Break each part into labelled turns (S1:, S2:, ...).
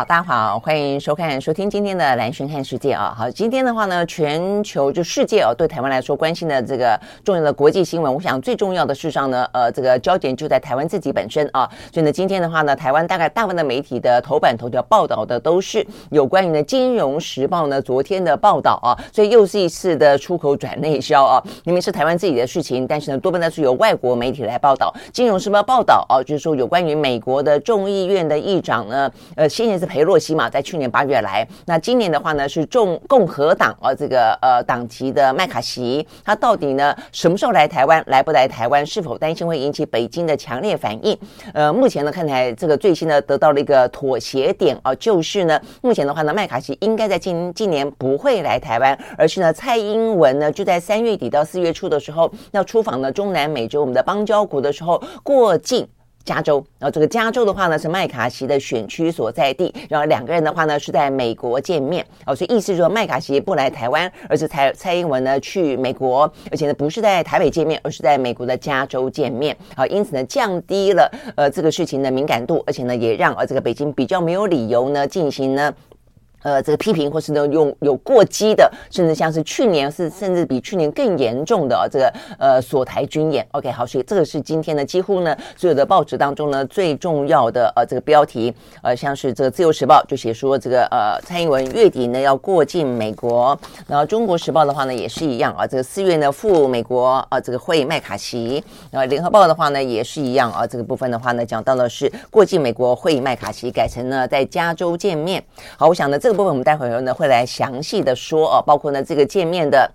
S1: 好，大家好，欢迎收看、收听今天的蓝轩看世界啊。好，今天的话呢，全球就世界哦，对台湾来说关心的这个重要的国际新闻，我想最重要的事上呢，呃，这个焦点就在台湾自己本身啊。所以呢，今天的话呢，台湾大概大部分的媒体的头版头条报道的都是有关于呢《金融时报》呢昨天的报道啊，所以又是一次的出口转内销啊。明明是台湾自己的事情，但是呢，多半都是由外国媒体来报道。《金融时报》报道啊，就是说有关于美国的众议院的议长呢，呃，先前。是裴洛西嘛，在去年八月来，那今年的话呢，是众共和党啊，这个呃党籍的麦卡锡，他到底呢什么时候来台湾？来不来台湾？是否担心会引起北京的强烈反应？呃，目前呢看起来这个最新呢得到了一个妥协点啊，就是呢目前的话呢，麦卡锡应该在今今年不会来台湾，而是呢蔡英文呢就在三月底到四月初的时候要出访呢中南美洲我们的邦交国的时候过境。加州，然后这个加州的话呢是麦卡锡的选区所在地，然后两个人的话呢是在美国见面，哦，所以意思说麦卡锡不来台湾，而是蔡蔡英文呢去美国，而且呢不是在台北见面，而是在美国的加州见面，好，因此呢降低了呃这个事情的敏感度，而且呢也让呃这个北京比较没有理由呢进行呢。呃，这个批评或是呢用有过激的，甚至像是去年是甚至比去年更严重的、哦、这个呃锁台军演。OK，好，所以这个是今天呢几乎呢所有的报纸当中呢最重要的呃这个标题。呃，像是这个自由时报就写说这个呃蔡英文月底呢要过境美国，然后中国时报的话呢也是一样啊，这个四月呢赴美国啊这个会麦卡锡。然后联合报的话呢也是一样啊，这个部分的话呢讲到的是过境美国会麦卡锡，改成呢在加州见面。好，我想呢这。这部分我们待会儿呢会来详细的说哦，包括呢这个界面的。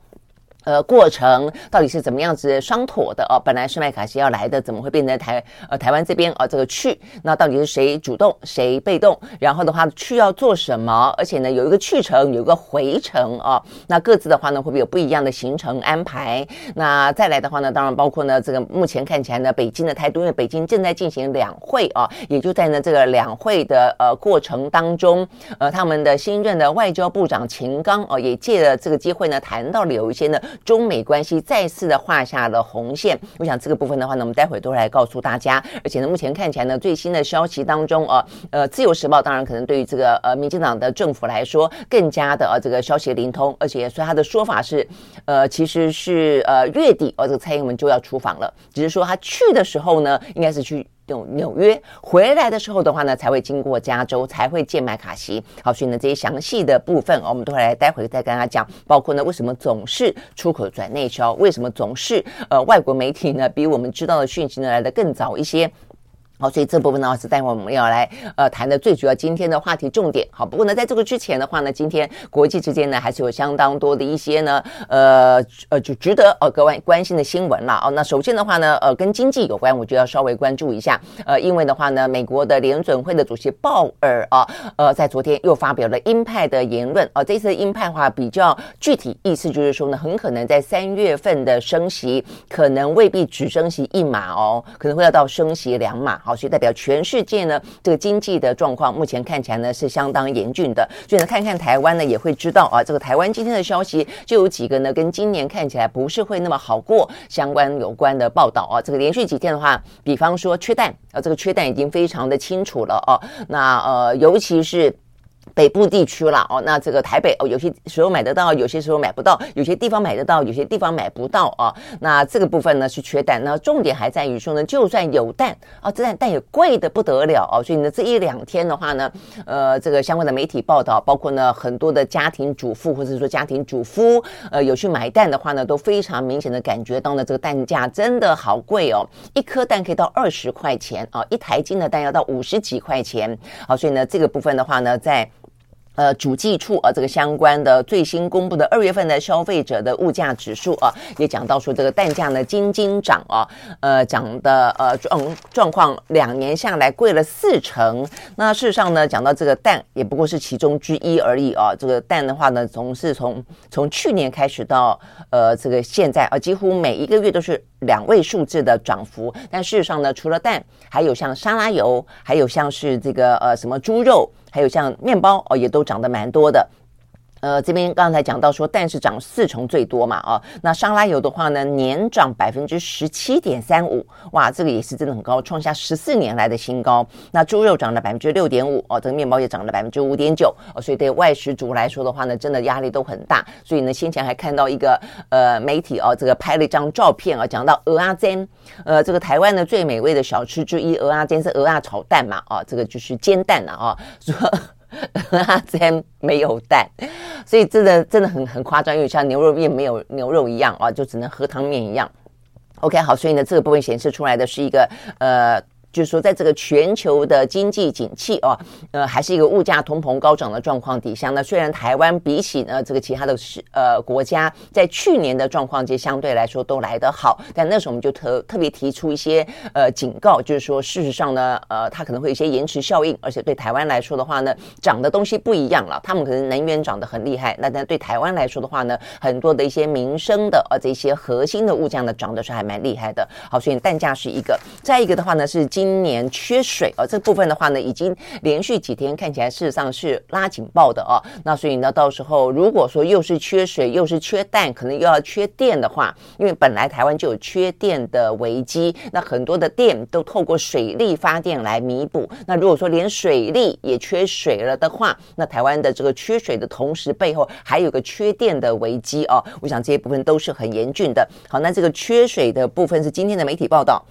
S1: 呃，过程到底是怎么样子商妥的哦？本来是麦卡锡要来的，怎么会变成台呃台湾这边啊？这个去，那到底是谁主动，谁被动？然后的话去要做什么？而且呢，有一个去程，有一个回程啊。那各自的话呢，会不会有不一样的行程安排？那再来的话呢，当然包括呢，这个目前看起来呢，北京的态度，因为北京正在进行两会啊，也就在呢这个两会的呃过程当中，呃，他们的新任的外交部长秦刚哦，也借着这个机会呢，谈到了有一些呢。中美关系再次的画下了红线，我想这个部分的话呢，我们待会都来告诉大家。而且呢，目前看起来呢，最新的消息当中啊，呃，自由时报当然可能对于这个呃民进党的政府来说，更加的呃这个消息灵通，而且所以他的说法是，呃，其实是呃月底呃这个蔡英文就要出访了，只是说他去的时候呢，应该是去。纽纽约回来的时候的话呢，才会经过加州，才会见麦卡锡。好，所以呢，这些详细的部分，我们都会来待会再跟大家讲。包括呢，为什么总是出口转内销？为什么总是呃外国媒体呢，比我们知道的讯息呢来的更早一些？好，所以这部分呢是待会我们要来呃谈的最主要今天的话题重点。好，不过呢，在这个之前的话呢，今天国际之间呢还是有相当多的一些呢呃呃就值得呃各位关心的新闻了哦。那首先的话呢，呃跟经济有关，我就要稍微关注一下。呃，因为的话呢，美国的联准会的主席鲍尔啊，呃在昨天又发表了鹰派的言论啊。这次鹰派话比较具体，意思就是说呢，很可能在三月份的升息可能未必只升息一码哦，可能会要到升息两码。好，所以代表全世界呢，这个经济的状况目前看起来呢是相当严峻的。所以呢，看看台湾呢也会知道啊，这个台湾今天的消息就有几个呢，跟今年看起来不是会那么好过相关有关的报道啊。这个连续几天的话，比方说缺蛋啊，这个缺蛋已经非常的清楚了哦。那呃，尤其是。北部地区了哦，那这个台北哦，有些时候买得到，有些时候买不到，有些地方买得到，有些地方买不到啊。那这个部分呢是缺蛋，那重点还在于说呢，就算有蛋啊，这蛋蛋也贵的不得了哦。所以呢，这一两天的话呢，呃，这个相关的媒体报道，包括呢很多的家庭主妇或者说家庭主夫，呃，有去买蛋的话呢，都非常明显的感觉到呢，这个蛋价真的好贵哦，一颗蛋可以到二十块钱啊，一台斤的蛋要到五十几块钱。啊，所以呢，这个部分的话呢，在呃，主计处啊，这个相关的最新公布的二月份的消费者的物价指数啊，也讲到说这个蛋价呢，斤斤涨啊，呃，涨的呃状状况两年下来贵了四成。那事实上呢，讲到这个蛋也不过是其中之一而已啊。这个蛋的话呢，从是从从去年开始到呃这个现在啊，几乎每一个月都是两位数字的涨幅。但事实上呢，除了蛋，还有像沙拉油，还有像是这个呃什么猪肉。还有像面包哦，也都涨得蛮多的。呃，这边刚才讲到说，蛋是涨四成最多嘛，啊，那沙拉油的话呢，年涨百分之十七点三五，哇，这个也是真的很高，创下十四年来的新高。那猪肉涨了百分之六点五，哦，这个面包也涨了百分之五点九，哦，所以对外食族来说的话呢，真的压力都很大。所以呢，先前还看到一个呃媒体哦，这个拍了一张照片啊，讲到蚵仔煎，呃，这个台湾的最美味的小吃之一，蚵仔煎是蚵仔炒蛋嘛，啊，这个就是煎蛋了啊，说。蚵仔煎没有蛋，所以真的真的很很夸张，因为像牛肉面没有牛肉一样啊，就只能喝汤面一样。OK，好，所以呢，这个部分显示出来的是一个呃。就是说，在这个全球的经济景气哦，呃，还是一个物价通膨高涨的状况底下呢，虽然台湾比起呢这个其他的是呃国家，在去年的状况就相对来说都来得好，但那时候我们就特特别提出一些呃警告，就是说事实上呢，呃，它可能会有一些延迟效应，而且对台湾来说的话呢，涨的东西不一样了，他们可能能源涨得很厉害，那但对台湾来说的话呢，很多的一些民生的呃这些核心的物价呢涨的是还蛮厉害的。好，所以蛋价是一个，再一个的话呢是今今年缺水哦，这部分的话呢，已经连续几天看起来事实上是拉警报的哦。那所以呢，到时候如果说又是缺水，又是缺蛋，可能又要缺电的话，因为本来台湾就有缺电的危机，那很多的电都透过水力发电来弥补。那如果说连水力也缺水了的话，那台湾的这个缺水的同时，背后还有个缺电的危机哦。我想这些部分都是很严峻的。好，那这个缺水的部分是今天的媒体报道。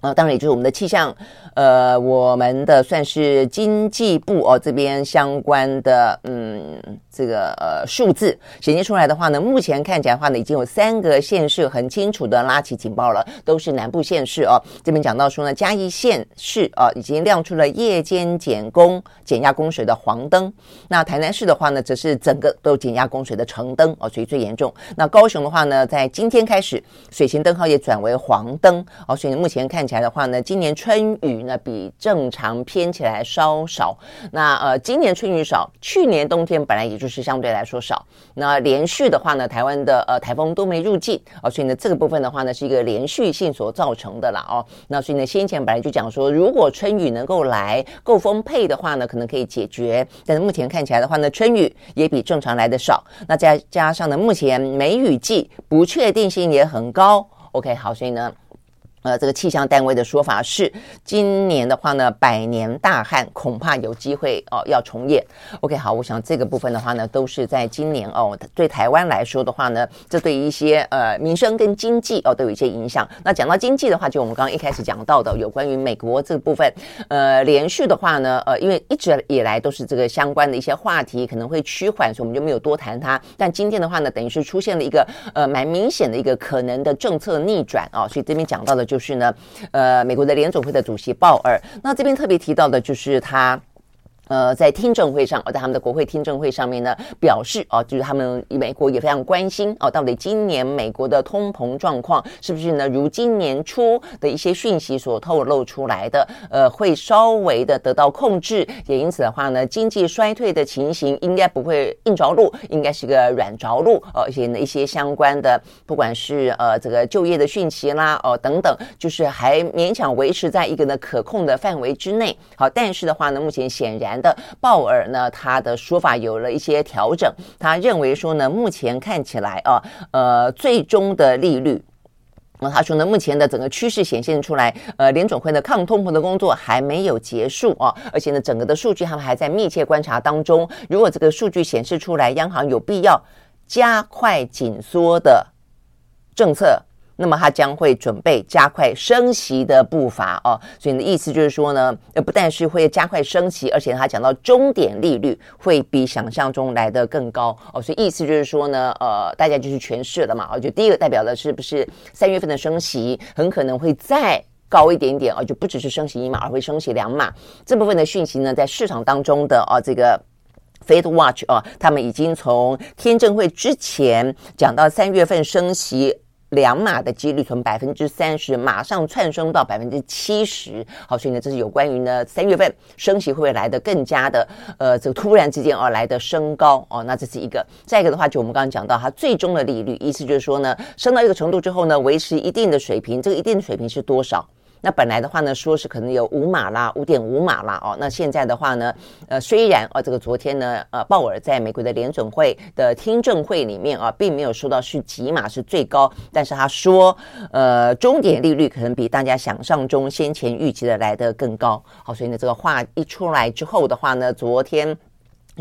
S1: 啊，当然也就是我们的气象，呃，我们的算是经济部哦这边相关的，嗯，这个呃数字显现出来的话呢，目前看起来的话呢，已经有三个县市很清楚的拉起警报了，都是南部县市哦。这边讲到说呢，嘉义县市啊已经亮出了夜间减供减压供水的黄灯，那台南市的话呢，则是整个都减压供水的橙灯哦，所以最严重。那高雄的话呢，在今天开始水情灯号也转为黄灯哦，所以目前看。起来的话呢，今年春雨呢比正常偏起来稍少。那呃，今年春雨少，去年冬天本来也就是相对来说少。那连续的话呢，台湾的呃台风都没入境哦，所以呢这个部分的话呢是一个连续性所造成的啦哦。那所以呢先前本来就讲说，如果春雨能够来够丰沛的话呢，可能可以解决。但是目前看起来的话呢，春雨也比正常来的少。那再加上呢，目前梅雨季不确定性也很高。OK，好，所以呢。呃，这个气象单位的说法是，今年的话呢，百年大旱恐怕有机会哦，要重演。OK，好，我想这个部分的话呢，都是在今年哦，对台湾来说的话呢，这对一些呃民生跟经济哦都有一些影响。那讲到经济的话，就我们刚刚一开始讲到的有关于美国这个部分，呃，连续的话呢，呃，因为一直以来都是这个相关的一些话题可能会趋缓，所以我们就没有多谈它。但今天的话呢，等于是出现了一个呃蛮明显的一个可能的政策逆转，哦，所以这边讲到的。就是呢，呃，美国的联总会的主席鲍尔，那这边特别提到的就是他。呃，在听证会上，在他们的国会听证会上面呢，表示哦，就是他们美国也非常关心哦，到底今年美国的通膨状况是不是呢，如今年初的一些讯息所透露出来的，呃，会稍微的得到控制，也因此的话呢，经济衰退的情形应该不会硬着陆，应该是个软着陆，哦，而且呢，一些相关的，不管是呃这个就业的讯息啦，哦等等，就是还勉强维持在一个呢可控的范围之内。好，但是的话呢，目前显然。的鲍尔呢，他的说法有了一些调整。他认为说呢，目前看起来啊，呃，最终的利率，那他说呢，目前的整个趋势显现出来，呃，联准会的抗通膨的工作还没有结束啊，而且呢，整个的数据他们还在密切观察当中。如果这个数据显示出来，央行有必要加快紧缩的政策。那么它将会准备加快升息的步伐哦，所以你的意思就是说呢，呃，不但是会加快升息，而且他讲到终点利率会比想象中来得更高哦，所以意思就是说呢，呃，大家就是诠释了嘛，哦，就第一个代表的是不是三月份的升息很可能会再高一点点哦，就不只是升息一码，而会升息两码，这部分的讯息呢，在市场当中的哦这个。Fed Watch 啊，他们已经从天证会之前讲到三月份升息两码的几率从百分之三十马上窜升到百分之七十。好，所以呢，这是有关于呢三月份升息会不会来的更加的呃，这个突然之间而来的升高哦。那这是一个。再一个的话，就我们刚刚讲到它最终的利率，意思就是说呢，升到一个程度之后呢，维持一定的水平，这个一定的水平是多少？那本来的话呢，说是可能有五码啦，五点五码啦，哦，那现在的话呢，呃，虽然啊，这个昨天呢，呃，鲍尔在美国的联准会的听证会里面啊，并没有说到是几码是最高，但是他说，呃，终点利率可能比大家想象中先前预期的来得更高。好，所以呢，这个话一出来之后的话呢，昨天。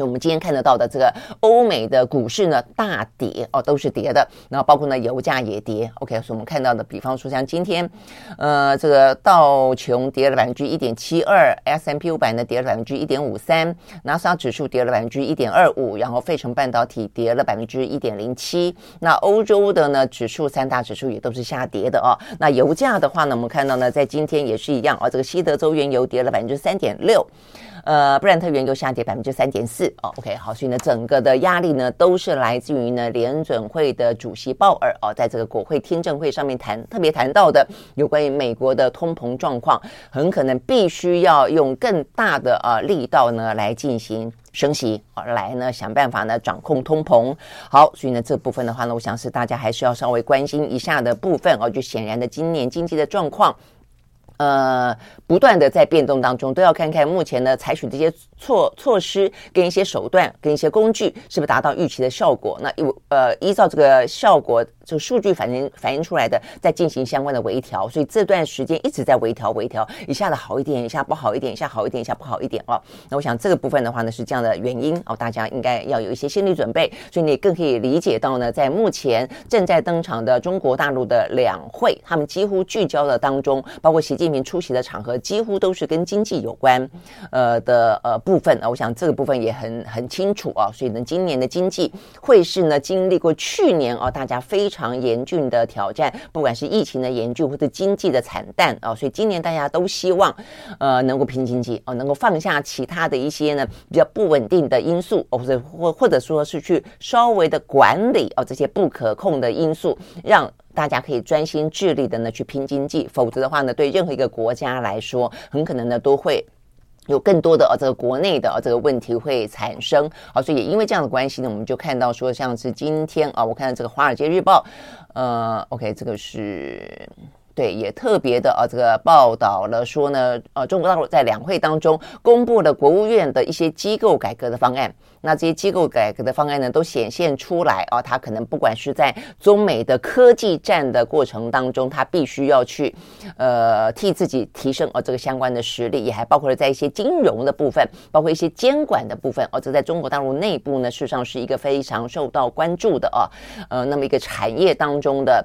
S1: 我们今天看得到的这个欧美的股市呢，大跌哦，都是跌的。然后包括呢，油价也跌。OK，所以我们看到的，比方说像今天，呃，这个道琼跌了百分之一点七二，S&P 五百呢跌了百分之一点五三，纳斯达指数跌了百分之一点二五，然后费城半导体跌了百分之一点零七。那欧洲的呢指数三大指数也都是下跌的哦。那油价的话呢，我们看到呢，在今天也是一样哦，这个西德州原油跌了百分之三点六。呃，布兰特原油下跌百分之三点四哦。OK，好，所以呢，整个的压力呢，都是来自于呢联准会的主席鲍尔哦，在这个国会听证会上面谈特别谈到的有关于美国的通膨状况，很可能必须要用更大的啊力道呢来进行升息，啊，来呢想办法呢掌控通膨。好，所以呢这部分的话呢，我想是大家还是要稍微关心一下的部分哦。就显然的，今年经济的状况。呃，不断的在变动当中，都要看看目前呢采取这些措措施跟一些手段跟一些工具是不是达到预期的效果。那有呃依照这个效果，就数据反映反映出来的，再进行相关的微调。所以这段时间一直在微调微调，一下子好一点，一下不好一点，一下好一点，一下不好一点哦。那我想这个部分的话呢是这样的原因哦，大家应该要有一些心理准备。所以你更可以理解到呢，在目前正在登场的中国大陆的两会，他们几乎聚焦的当中，包括习近。出席的场合几乎都是跟经济有关，呃的呃部分啊，我想这个部分也很很清楚啊，所以呢，今年的经济会是呢经历过去年啊大家非常严峻的挑战，不管是疫情的严峻或者经济的惨淡啊，所以今年大家都希望呃能够拼经济啊，能够放下其他的一些呢比较不稳定的因素，或者或或者说是去稍微的管理啊这些不可控的因素，让。大家可以专心致力的呢去拼经济，否则的话呢，对任何一个国家来说，很可能呢都会有更多的呃这个国内的这个问题会产生。好，所以也因为这样的关系呢，我们就看到说，像是今天啊，我看到这个《华尔街日报》，呃，OK，这个是。对，也特别的啊，这个报道了说呢，呃，中国大陆在两会当中公布了国务院的一些机构改革的方案。那这些机构改革的方案呢，都显现出来啊，它可能不管是在中美的科技战的过程当中，它必须要去呃替自己提升哦这个相关的实力，也还包括了在一些金融的部分，包括一些监管的部分哦，这在中国大陆内部呢，事实上是一个非常受到关注的啊，呃，那么一个产业当中的。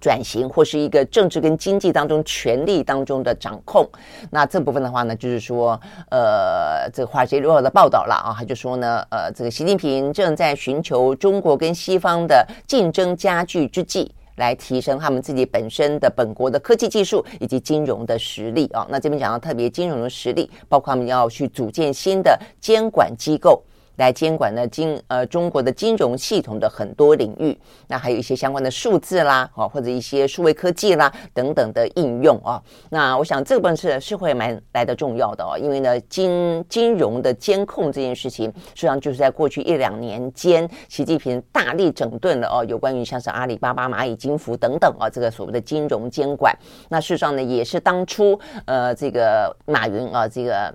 S1: 转型或是一个政治跟经济当中权力当中的掌控，那这部分的话呢，就是说，呃，这个华尔街日报的报道了啊，他就说呢，呃，这个习近平正在寻求中国跟西方的竞争加剧之际，来提升他们自己本身的本国的科技技术以及金融的实力啊。那这边讲到特别金融的实力，包括他们要去组建新的监管机构。来监管呢金呃中国的金融系统的很多领域，那还有一些相关的数字啦，哦或者一些数位科技啦等等的应用啊。那我想这个是是会蛮来的重要的哦，因为呢金金融的监控这件事情，实际上就是在过去一两年间，习近平大力整顿了哦，有关于像是阿里巴巴、蚂蚁金服等等啊，这个所谓的金融监管。那事实上呢，也是当初呃这个马云啊这个。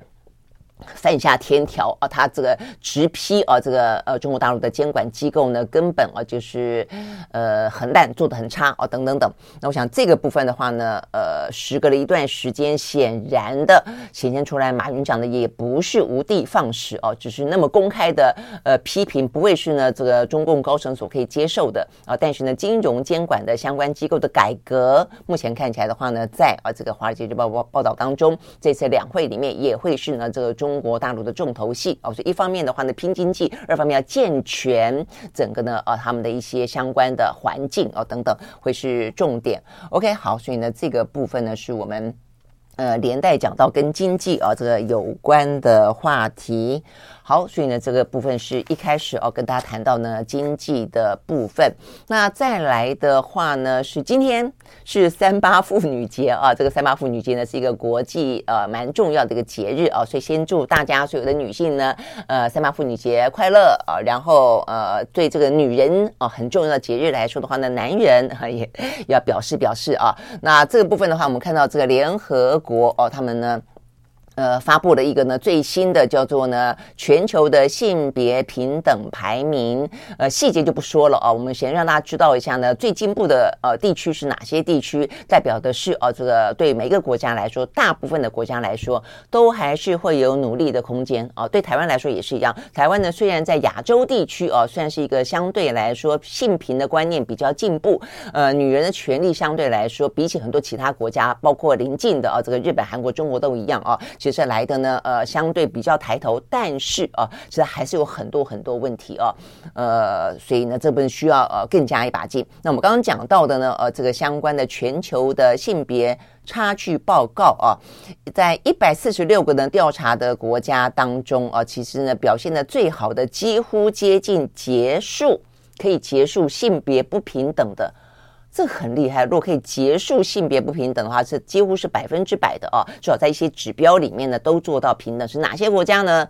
S1: 犯下天条啊，他这个直批啊，这个呃中国大陆的监管机构呢，根本啊就是呃很烂，做的很差啊，等等等。那我想这个部分的话呢，呃，时隔了一段时间，显然的显现出来，马云讲的也不是无的放矢哦，只是那么公开的呃批评，不会是呢这个中共高层所可以接受的啊。但是呢，金融监管的相关机构的改革，目前看起来的话呢，在啊这个华尔街日报报报道当中，这次两会里面也会是呢这个中。中国大陆的重头戏哦，所以一方面的话呢，拼经济；二方面要健全整个呢，呃，他们的一些相关的环境哦，等等，会是重点。OK，好，所以呢，这个部分呢，是我们呃连带讲到跟经济啊这个有关的话题。好，所以呢，这个部分是一开始哦，跟大家谈到呢经济的部分。那再来的话呢，是今天是三八妇女节啊。这个三八妇女节呢，是一个国际呃蛮重要的一个节日啊。所以先祝大家所有的女性呢，呃，三八妇女节快乐啊。然后呃，对这个女人啊很重要的节日来说的话呢，男人啊也要表示表示啊。那这个部分的话，我们看到这个联合国哦，他们呢。呃，发布了一个呢最新的叫做呢全球的性别平等排名，呃，细节就不说了啊，我们先让大家知道一下呢最进步的呃地区是哪些地区，代表的是啊这个对每个国家来说，大部分的国家来说都还是会有努力的空间啊。对台湾来说也是一样，台湾呢虽然在亚洲地区啊算是一个相对来说性平的观念比较进步，呃，女人的权利相对来说比起很多其他国家，包括邻近的啊这个日本、韩国、中国都一样啊。其是来的呢，呃，相对比较抬头，但是啊，其实还是有很多很多问题啊，呃，所以呢，这部分需要呃更加一把劲。那我们刚刚讲到的呢，呃，这个相关的全球的性别差距报告啊，在一百四十六个呢调查的国家当中啊，其实呢表现的最好的，几乎接近结束，可以结束性别不平等的。这很厉害，如果可以结束性别不平等的话，是几乎是百分之百的哦。至少在一些指标里面呢，都做到平等。是哪些国家呢？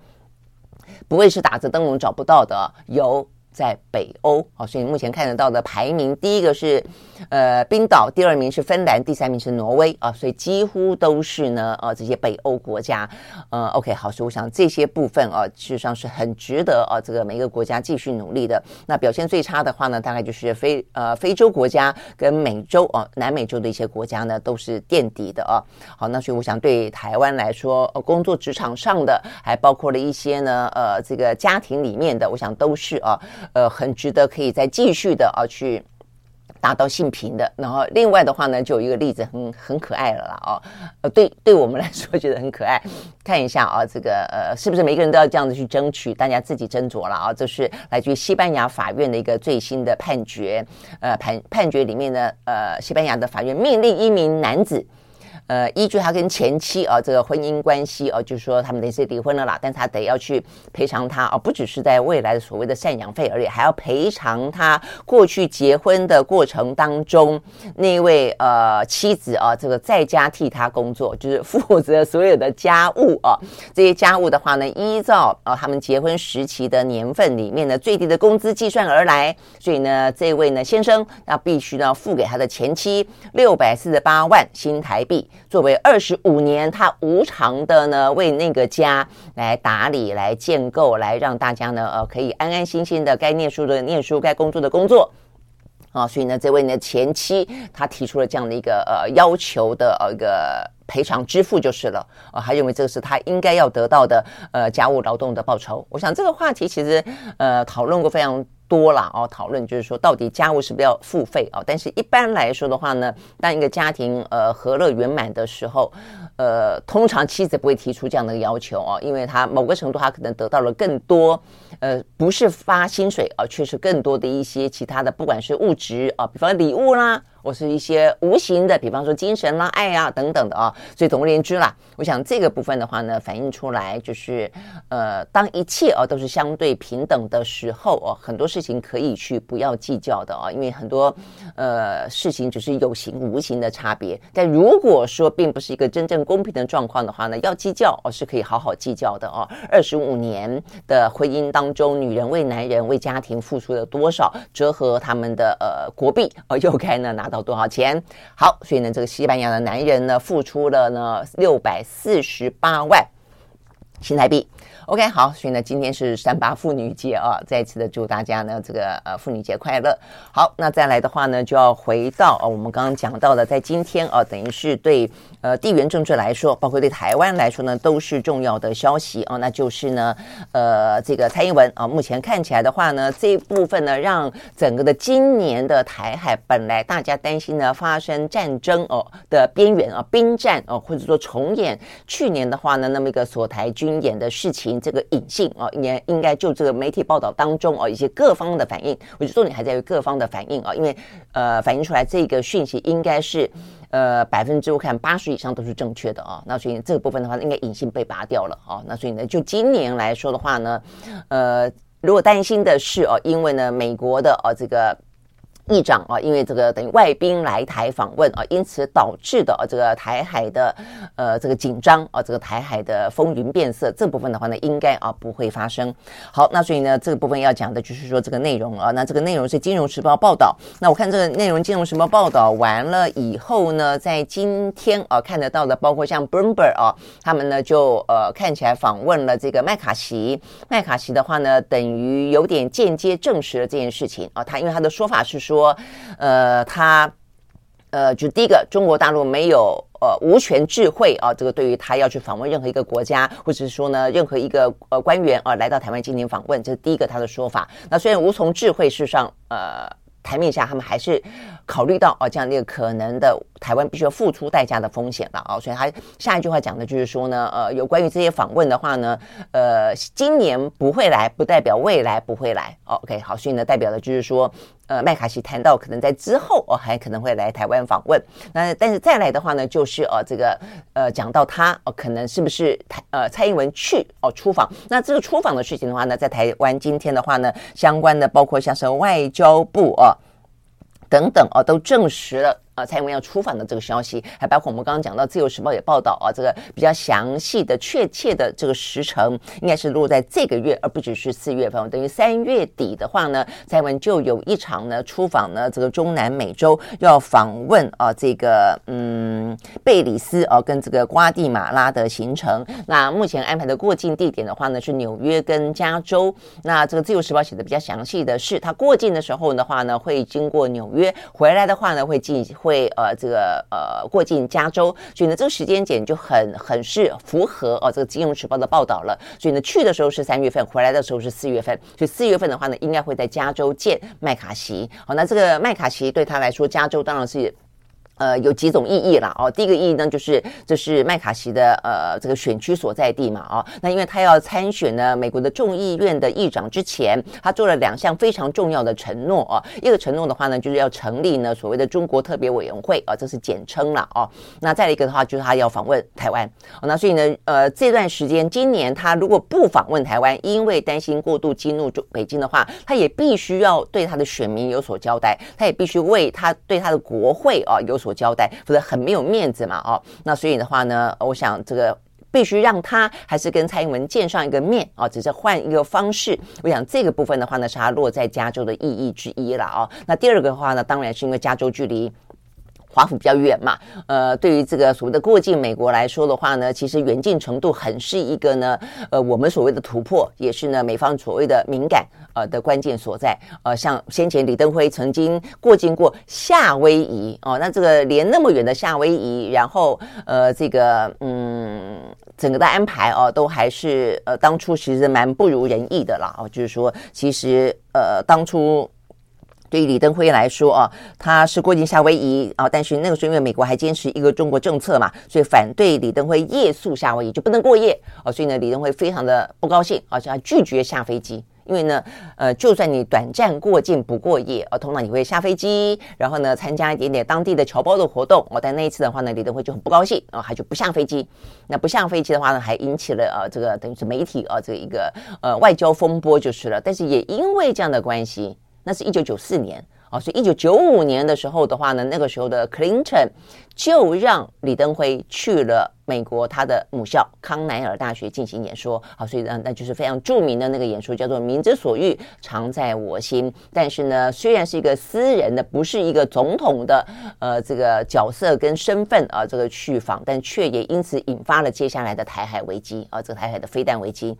S1: 不会是打着灯笼找不到的，有。在北欧啊，所以目前看得到的排名，第一个是呃冰岛，第二名是芬兰，第三名是挪威啊，所以几乎都是呢呃这些北欧国家。呃，OK，好，所以我想这些部分啊，事实上是很值得啊这个每个国家继续努力的。那表现最差的话呢，大概就是非呃非洲国家跟美洲啊南美洲的一些国家呢都是垫底的啊。好，那所以我想对台湾来说，呃工作职场上的，还包括了一些呢呃这个家庭里面的，我想都是啊。呃，很值得可以再继续的啊，去达到性平的。然后另外的话呢，就有一个例子很很可爱了啦哦，呃，对对我们来说觉得很可爱。看一下啊，这个呃，是不是每个人都要这样子去争取？大家自己斟酌了啊。这是来自于西班牙法院的一个最新的判决。呃，判判决里面呢，呃，西班牙的法院命令一名男子。呃，依据他跟前妻啊这个婚姻关系啊，就是说他们得是离婚了啦，但是他得要去赔偿他啊，不只是在未来的所谓的赡养费而已，还要赔偿他过去结婚的过程当中那位呃妻子啊，这个在家替他工作，就是负责所有的家务啊，这些家务的话呢，依照啊他们结婚时期的年份里面的最低的工资计算而来，所以呢，这位呢先生那必须呢付给他的前妻六百四十八万新台币。作为二十五年，他无偿的呢为那个家来打理、来建构、来让大家呢呃可以安安心心的该念书的念书、该工作的工作啊，所以呢，这位呢前妻他提出了这样的一个呃要求的呃一个赔偿支付就是了啊，他认为这个是他应该要得到的呃家务劳动的报酬。我想这个话题其实呃讨论过非常。多了哦，讨论就是说，到底家务是不是要付费啊？但是一般来说的话呢，当一个家庭呃和乐圆满的时候，呃，通常妻子不会提出这样的要求哦，因为他某个程度他可能得到了更多，呃，不是发薪水啊，却是更多的一些其他的，不管是物质啊，比方礼物啦。或是一些无形的，比方说精神啦、爱啊等等的啊，所以总而言之啦，我想这个部分的话呢，反映出来就是，呃，当一切啊都是相对平等的时候哦，很多事情可以去不要计较的啊，因为很多呃事情只是有形无形的差别。但如果说并不是一个真正公平的状况的话呢，要计较哦是可以好好计较的哦。二十五年的婚姻当中，女人为男人为家庭付出了多少，折合他们的呃国币哦，又该呢拿。到多少钱？好，所以呢，这个西班牙的男人呢，付出了呢六百四十八万新台币。OK，好，所以呢，今天是三八妇女节啊，再一次的祝大家呢这个呃妇女节快乐。好，那再来的话呢，就要回到啊，我们刚刚讲到的，在今天啊，等于是对呃地缘政治来说，包括对台湾来说呢，都是重要的消息啊。那就是呢，呃，这个蔡英文啊，目前看起来的话呢，这一部分呢，让整个的今年的台海本来大家担心呢发生战争哦的边缘啊，兵战哦，或者说重演去年的话呢，那么一个锁台军演的事情这个隐性啊，应该应该就这个媒体报道当中啊，一些各方的反应，我觉得重点还在于各方的反应啊，因为呃反映出来这个讯息应该是呃百分之我看八十以上都是正确的啊，那所以这个部分的话应该隐性被拔掉了啊，那所以呢就今年来说的话呢，呃如果担心的是哦，因为呢美国的哦这个。议长啊，因为这个等于外宾来台访问啊，因此导致的这个台海的呃这个紧张啊，这个台海的风云变色这部分的话呢，应该啊不会发生。好，那所以呢，这个部分要讲的就是说这个内容啊，那这个内容是《金融时报》报道。那我看这个内容，《金融时报》报道完了以后呢，在今天啊看得到的，包括像 Bloomberg 啊，他们呢就呃看起来访问了这个麦卡锡。麦卡锡的话呢，等于有点间接证实了这件事情啊，他因为他的说法是说。说，呃，他，呃，就第一个，中国大陆没有呃无权智慧啊，这个对于他要去访问任何一个国家，或者是说呢，任何一个呃官员啊来到台湾进行访问，这是第一个他的说法。那虽然无从智慧，事实上，呃。台面下，他们还是考虑到啊，这样的一个可能的台湾必须要付出代价的风险了啊，所以他下一句话讲的就是说呢，呃，有关于这些访问的话呢，呃，今年不会来，不代表未来不会来。OK，好，所以呢，代表的就是说，呃，麦卡锡谈到可能在之后哦，还可能会来台湾访问。那但是再来的话呢，就是呃，这个呃，讲到他哦，可能是不是台呃蔡英文去哦出访？那这个出访的事情的话呢，在台湾今天的话呢，相关的包括像是外交部哦。等等啊，都证实了。呃，蔡英文要出访的这个消息，还包括我们刚刚讲到《自由时报》也报道啊，这个比较详细的、确切的这个时程，应该是落在这个月，而不只是四月份。等于三月底的话呢，蔡英文就有一场呢出访呢这个中南美洲，要访问啊这个嗯贝里斯啊跟这个瓜地马拉的行程。那目前安排的过境地点的话呢是纽约跟加州。那这个《自由时报》写的比较详细的是，他过境的时候的话呢会经过纽约，回来的话呢会进。会呃这个呃过境加州，所以呢这个时间点就很很是符合哦这个《金融时报》的报道了。所以呢去的时候是三月份，回来的时候是四月份。所以四月份的话呢，应该会在加州见麦卡锡。好，那这个麦卡锡对他来说，加州当然是。呃，有几种意义啦哦。第一个意义呢，就是这是麦卡锡的呃这个选区所在地嘛哦。那因为他要参选呢，美国的众议院的议长之前，他做了两项非常重要的承诺哦。一个承诺的话呢，就是要成立呢所谓的中国特别委员会啊，这是简称了哦。那再一个的话，就是他要访问台湾。那所以呢，呃，这段时间今年他如果不访问台湾，因为担心过度激怒中北京的话，他也必须要对他的选民有所交代，他也必须为他对他的国会啊有所。交代，否则很没有面子嘛，哦，那所以的话呢，我想这个必须让他还是跟蔡英文见上一个面啊，只是换一个方式。我想这个部分的话呢，是他落在加州的意义之一了啊。那第二个的话呢，当然是因为加州距离。华府比较远嘛，呃，对于这个所谓的过境美国来说的话呢，其实远近程度很是一个呢，呃，我们所谓的突破，也是呢美方所谓的敏感呃的关键所在。呃，像先前李登辉曾经过境过夏威夷哦，那这个连那么远的夏威夷，然后呃这个嗯整个的安排哦，都还是呃当初其实蛮不如人意的啦哦，就是说其实呃当初。对于李登辉来说啊，他是过境夏威夷啊，但是那个时候因为美国还坚持一个中国政策嘛，所以反对李登辉夜宿夏威夷就不能过夜。啊，所以呢，李登辉非常的不高兴，而且他拒绝下飞机，因为呢，呃，就算你短暂过境不过夜啊，通常你会下飞机，然后呢参加一点点当地的侨胞的活动哦，但那一次的话呢，李登辉就很不高兴啊，他就不下飞机，那不下飞机的话呢，还引起了呃这个等于是媒体啊这一个呃外交风波就是了，但是也因为这样的关系。那是一九九四年啊，所以一九九五年的时候的话呢，那个时候的克林顿就让李登辉去了美国他的母校康奈尔大学进行演说，好，所以呢，那就是非常著名的那个演说，叫做“民之所欲，常在我心”。但是呢，虽然是一个私人的，不是一个总统的呃这个角色跟身份啊，这个去访，但却也因此引发了接下来的台海危机啊，这个台海的飞弹危机。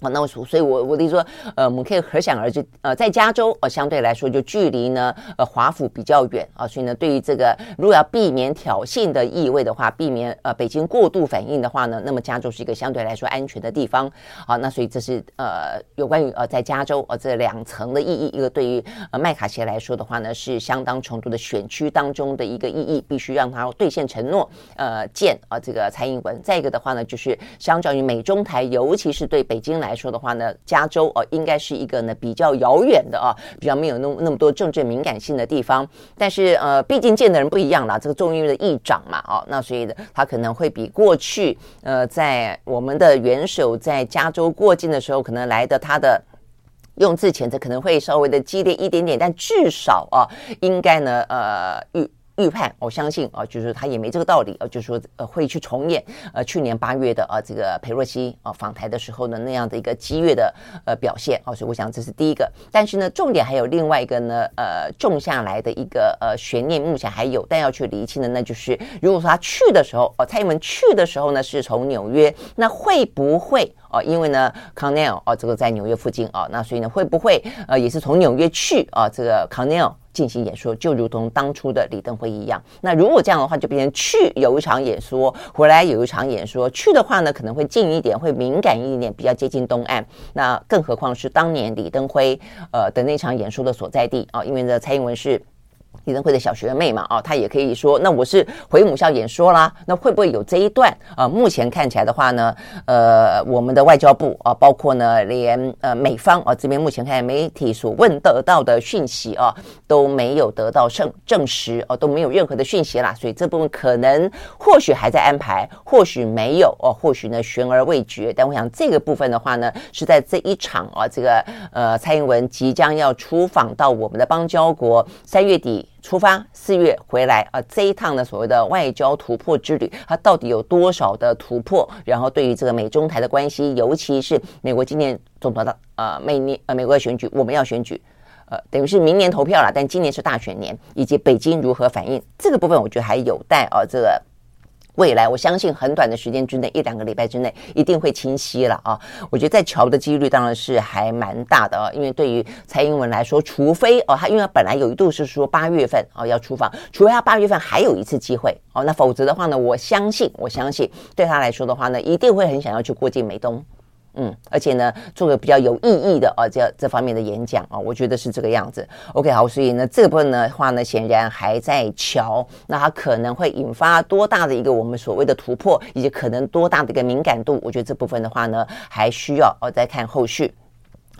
S1: 哦，那我所以我，我我的意思说，呃，我们可以可想而知，呃，在加州，呃，相对来说就距离呢，呃，华府比较远啊，所以呢，对于这个如果要避免挑衅的意味的话，避免呃北京过度反应的话呢，那么加州是一个相对来说安全的地方。好，那所以这是呃有关于呃在加州呃这两层的意义，一个对于呃麦卡锡来说的话呢，是相当程度的选区当中的一个意义，必须让他兑现承诺，呃，见啊、呃、这个蔡英文。再一个的话呢，就是相较于美中台，尤其是对北京来。来说的话呢，加州哦，应该是一个呢比较遥远的啊，比较没有那么那么多政治敏感性的地方。但是呃，毕竟见的人不一样啦，这个众议院的议长嘛，哦，那所以呢，他可能会比过去呃，在我们的元首在加州过境的时候，可能来的他的用字遣词可能会稍微的激烈一点点，但至少啊，应该呢呃预。预判，我相信啊，就是他也没这个道理啊，就是说呃会去重演呃去年八月的啊这个裴洛西啊访台的时候呢那样的一个激越的呃表现啊，所以我想这是第一个。但是呢，重点还有另外一个呢呃种下来的一个呃悬念，目前还有，但要去厘清的那就是，如果说他去的时候哦，蔡英文去的时候呢是从纽约，那会不会哦？因为呢康奈尔哦这个在纽约附近啊，那所以呢会不会呃也是从纽约去啊这个康奈尔？进行演说，就如同当初的李登辉一样。那如果这样的话，就变成去有一场演说，回来有一场演说。去的话呢，可能会近一点，会敏感一点，比较接近东岸。那更何况是当年李登辉呃的那场演说的所在地啊，因为呢，蔡英文是。李登辉的小学妹嘛，啊，他也可以说，那我是回母校演说啦，那会不会有这一段啊？目前看起来的话呢，呃，我们的外交部啊，包括呢，连呃美方啊这边目前看媒体所问得到的讯息啊，都没有得到证证实啊，都没有任何的讯息啦，所以这部分可能或许还在安排，或许没有哦，或许呢悬而未决。但我想这个部分的话呢，是在这一场啊，这个呃蔡英文即将要出访到我们的邦交国，三月底。出发四月回来啊，这一趟的所谓的外交突破之旅，它到底有多少的突破？然后对于这个美中台的关系，尤其是美国今年总统的呃每年呃美国的选举，我们要选举，呃等于是明年投票了，但今年是大选年，以及北京如何反应这个部分，我觉得还有待啊这个。未来，我相信很短的时间之内，一两个礼拜之内，一定会清晰了啊！我觉得在桥的几率当然是还蛮大的啊，因为对于蔡英文来说，除非哦，他因为他本来有一度是说八月份哦要出访，除非他八月份还有一次机会哦，那否则的话呢，我相信，我相信对他来说的话呢，一定会很想要去过境美东。嗯，而且呢，做个比较有意义的啊，这这方面的演讲啊，我觉得是这个样子。OK，好，所以呢，这个部分的话呢，显然还在瞧，那它可能会引发多大的一个我们所谓的突破，以及可能多大的一个敏感度，我觉得这部分的话呢，还需要哦再看后续。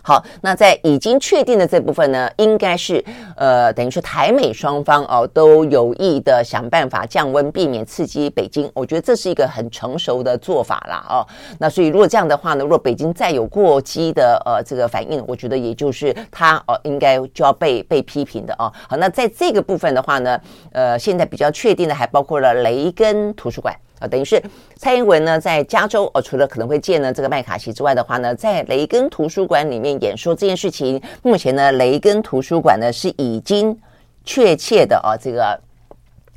S1: 好，那在已经确定的这部分呢，应该是呃，等于说台美双方哦都有意的想办法降温，避免刺激北京。我觉得这是一个很成熟的做法啦哦。那所以如果这样的话呢，如果北京再有过激的呃这个反应，我觉得也就是他哦应该就要被被批评的哦。好，那在这个部分的话呢，呃，现在比较确定的还包括了雷根图书馆。啊，等于是蔡英文呢，在加州哦，除了可能会见呢这个麦卡锡之外的话呢，在雷根图书馆里面演说这件事情，目前呢，雷根图书馆呢是已经确切的啊，这个。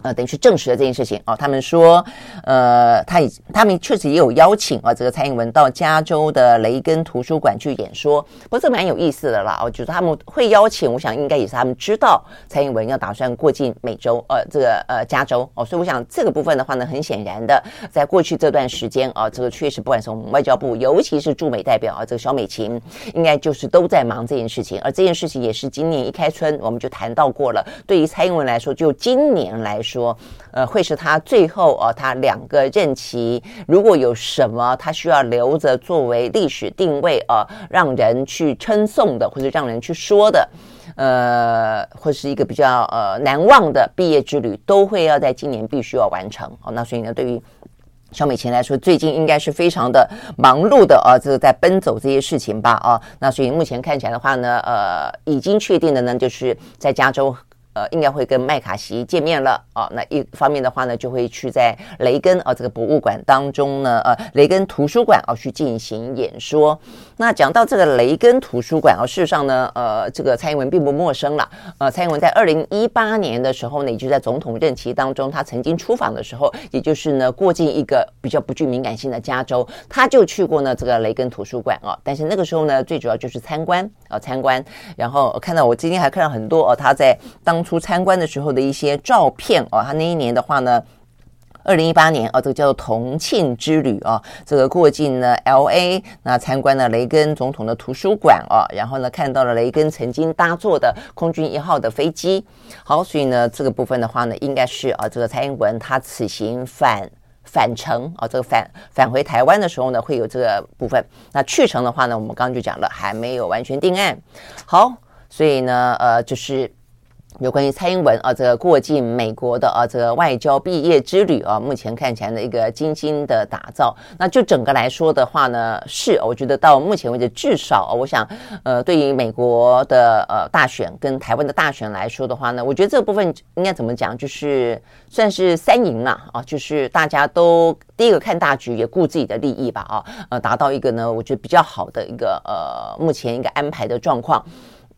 S1: 呃，等于是证实了这件事情哦。他们说，呃，他已他们确实也有邀请啊，这个蔡英文到加州的雷根图书馆去演说。不过这蛮有意思的啦，我觉得他们会邀请，我想应该也是他们知道蔡英文要打算过境美洲，呃，这个呃加州哦。所以我想这个部分的话呢，很显然的，在过去这段时间啊，这个确实不管是我们外交部，尤其是驻美代表啊，这个萧美琴，应该就是都在忙这件事情。而这件事情也是今年一开春我们就谈到过了。对于蔡英文来说，就今年来说。说，呃，会是他最后呃，他两个任期，如果有什么他需要留着作为历史定位呃，让人去称颂的，或者让人去说的，呃，或是一个比较呃难忘的毕业之旅，都会要在今年必须要完成。哦，那所以呢，对于小美琴来说，最近应该是非常的忙碌的啊，这个在奔走这些事情吧，啊，那所以目前看起来的话呢，呃，已经确定的呢，就是在加州。呃，应该会跟麦卡锡见面了哦。那一方面的话呢，就会去在雷根啊、这个博物馆当中呢，呃，雷根图书馆啊、哦、去进行演说。那讲到这个雷根图书馆啊、哦，事实上呢，呃，这个蔡英文并不陌生了。呃，蔡英文在二零一八年的时候呢，也就在总统任期当中，他曾经出访的时候，也就是呢过境一个比较不具敏感性的加州，他就去过呢这个雷根图书馆啊、哦。但是那个时候呢，最主要就是参观啊、参观。然后看到我今天还看到很多哦，他在当出参观的时候的一些照片哦，他那一年的话呢，二零一八年哦，这个叫做同庆之旅啊，这个过境呢 LA，那参观了雷根总统的图书馆啊，然后呢看到了雷根曾经搭坐的空军一号的飞机。好，所以呢这个部分的话呢，应该是啊这个蔡英文他此行返返程啊，这个返返回台湾的时候呢，会有这个部分。那去程的话呢，我们刚刚就讲了，还没有完全定案。好，所以呢呃就是。有关于蔡英文啊，这个过境美国的啊，这个外交毕业之旅啊，目前看起来的一个精心的打造。那就整个来说的话呢，是我觉得到目前为止，至少我想，呃，对于美国的呃大选跟台湾的大选来说的话呢，我觉得这部分应该怎么讲，就是算是三赢了啊，就是大家都第一个看大局，也顾自己的利益吧啊，呃，达到一个呢，我觉得比较好的一个呃目前一个安排的状况。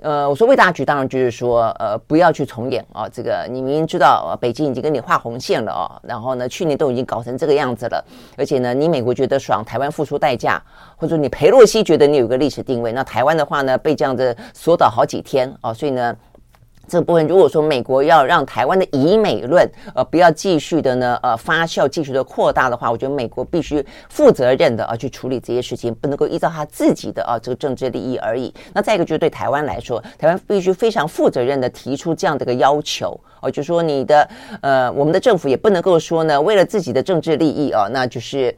S1: 呃，我说魏大局，当然就是说，呃，不要去重演啊。这个你明明知道，呃，北京已经跟你画红线了啊，然后呢，去年都已经搞成这个样子了，而且呢，你美国觉得爽，台湾付出代价，或者你裴洛西觉得你有个历史定位，那台湾的话呢，被这样子锁岛好几天啊，所以呢。这部分，如果说美国要让台湾的以美论，呃，不要继续的呢，呃，发酵，继续的扩大的话，我觉得美国必须负责任的啊，去处理这些事情，不能够依照他自己的啊这个政治利益而已。那再一个，就是对台湾来说，台湾必须非常负责任的提出这样的一个要求，哦，就说你的呃，我们的政府也不能够说呢，为了自己的政治利益啊，那就是。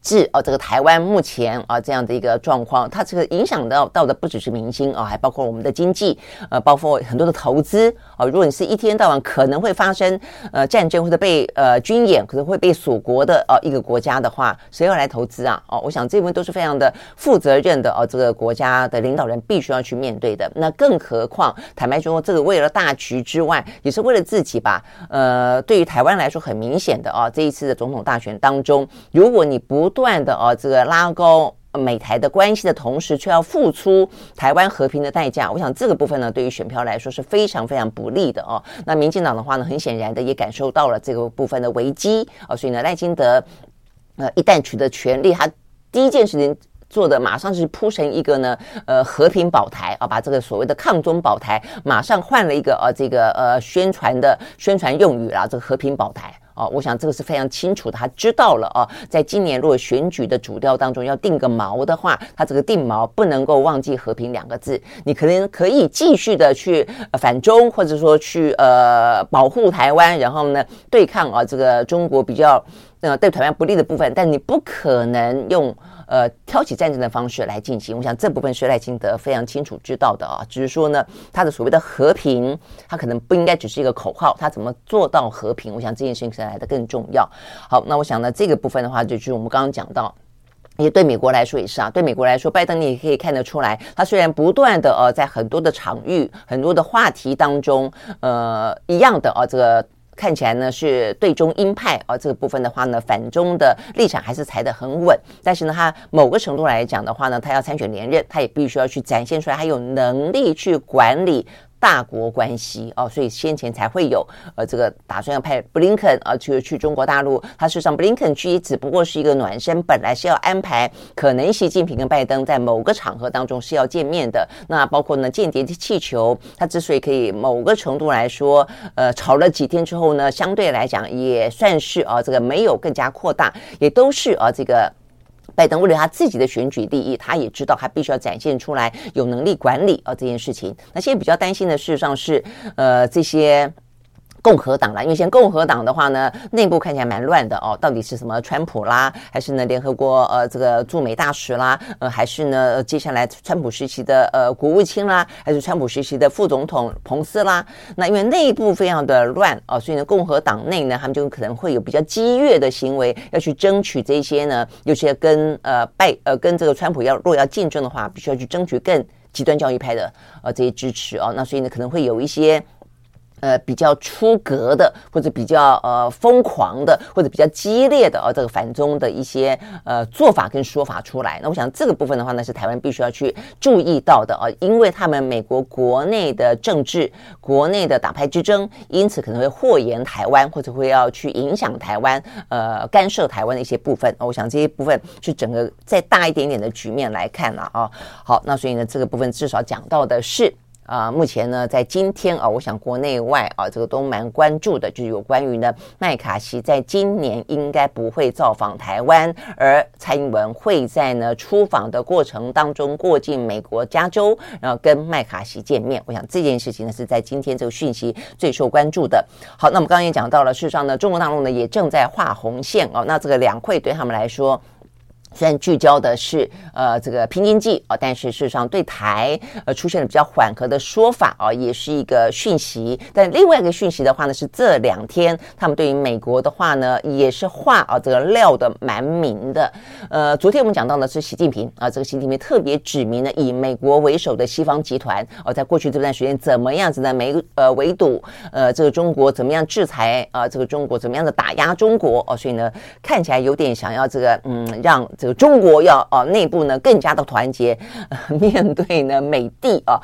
S1: 至哦，这个台湾目前啊这样的一个状况，它这个影响到到的不只是明星啊，还包括我们的经济，呃，包括很多的投资啊。如果你是一天到晚可能会发生呃战争或者被呃军演，可能会被锁国的啊一个国家的话，谁要来投资啊？哦，我想这部分都是非常的负责任的哦，这个国家的领导人必须要去面对的。那更何况，坦白说，这个为了大局之外，也是为了自己吧？呃，对于台湾来说，很明显的啊，这一次的总统大选当中，如果你不不断的啊，这个拉高美台的关系的同时，却要付出台湾和平的代价。我想这个部分呢，对于选票来说是非常非常不利的哦。那民进党的话呢，很显然的也感受到了这个部分的危机啊，所以呢，赖清德呃一旦取得权力，他第一件事情做的马上是铺成一个呢呃和平保台啊，把这个所谓的抗中保台马上换了一个呃这个呃宣传的宣传用语啦，这个和平保台。哦，我想这个是非常清楚，他知道了哦。在今年如果选举的主调当中要定个锚的话，他这个定锚不能够忘记和平两个字。你可能可以继续的去反中，或者说去呃保护台湾，然后呢对抗啊这个中国比较呃对台湾不利的部分，但你不可能用。呃，挑起战争的方式来进行，我想这部分是赖清德非常清楚知道的啊。只是说呢，他的所谓的和平，他可能不应该只是一个口号，他怎么做到和平？我想这件事情是来的更重要。好，那我想呢，这个部分的话，就是我们刚刚讲到，也对美国来说也是啊。对美国来说，拜登你也可以看得出来，他虽然不断的呃，在很多的场域、很多的话题当中，呃，一样的啊，这个。看起来呢是对中鹰派啊，这个部分的话呢，反中的立场还是踩得很稳。但是呢，他某个程度来讲的话呢，他要参选连任，他也必须要去展现出来，他有能力去管理。大国关系哦，所以先前才会有呃这个打算要派布林肯啊去去中国大陆。他事实上布林肯去只不过是一个暖身，本来是要安排可能习近平跟拜登在某个场合当中是要见面的。那包括呢间谍的气球，他之所以可以某个程度来说，呃吵了几天之后呢，相对来讲也算是啊这个没有更加扩大，也都是啊这个。拜登为了他自己的选举利益，他也知道他必须要展现出来有能力管理啊这件事情。那现在比较担心的事实上是，呃，这些。共和党啦，因为现在共和党的话呢，内部看起来蛮乱的哦。到底是什么川普啦，还是呢联合国呃这个驻美大使啦，呃还是呢接下来川普时期的呃国务卿啦，还是川普时期的副总统彭斯啦？那因为内部非常的乱哦，所以呢共和党内呢他们就可能会有比较激越的行为，要去争取这些呢，有些跟呃拜呃跟这个川普要若要竞争的话，必须要去争取更极端教育派的呃这些支持哦。那所以呢可能会有一些。呃，比较出格的，或者比较呃疯狂的，或者比较激烈的，呃，这个反中的一些呃做法跟说法出来。那我想这个部分的话呢，是台湾必须要去注意到的啊，因为他们美国国内的政治、国内的党派之争，因此可能会祸延台湾，或者会要去影响台湾，呃，干涉台湾的一些部分。我想这些部分是整个再大一点点的局面来看了啊。好，那所以呢，这个部分至少讲到的是。啊，目前呢，在今天啊，我想国内外啊，这个都蛮关注的，就是有关于呢，麦卡锡在今年应该不会造访台湾，而蔡英文会在呢出访的过程当中过境美国加州，然后跟麦卡锡见面。我想这件事情呢，是在今天这个讯息最受关注的。好，那我们刚刚也讲到了，事实上呢，中国大陆呢也正在画红线哦，那这个两会对他们来说。虽然聚焦的是呃这个拼经济啊，但是事实上对台呃出现了比较缓和的说法啊，也是一个讯息。但另外一个讯息的话呢，是这两天他们对于美国的话呢，也是话啊这个撂的蛮明的。呃，昨天我们讲到的是习近平啊，这个习近平特别指明了以美国为首的西方集团哦，在过去这段时间怎么样子的围呃围堵呃这个中国，怎么样制裁啊这个中国，怎么样的打压中国哦，所以呢看起来有点想要这个嗯让。这中国要啊内部呢更加的团结，面对呢美帝啊，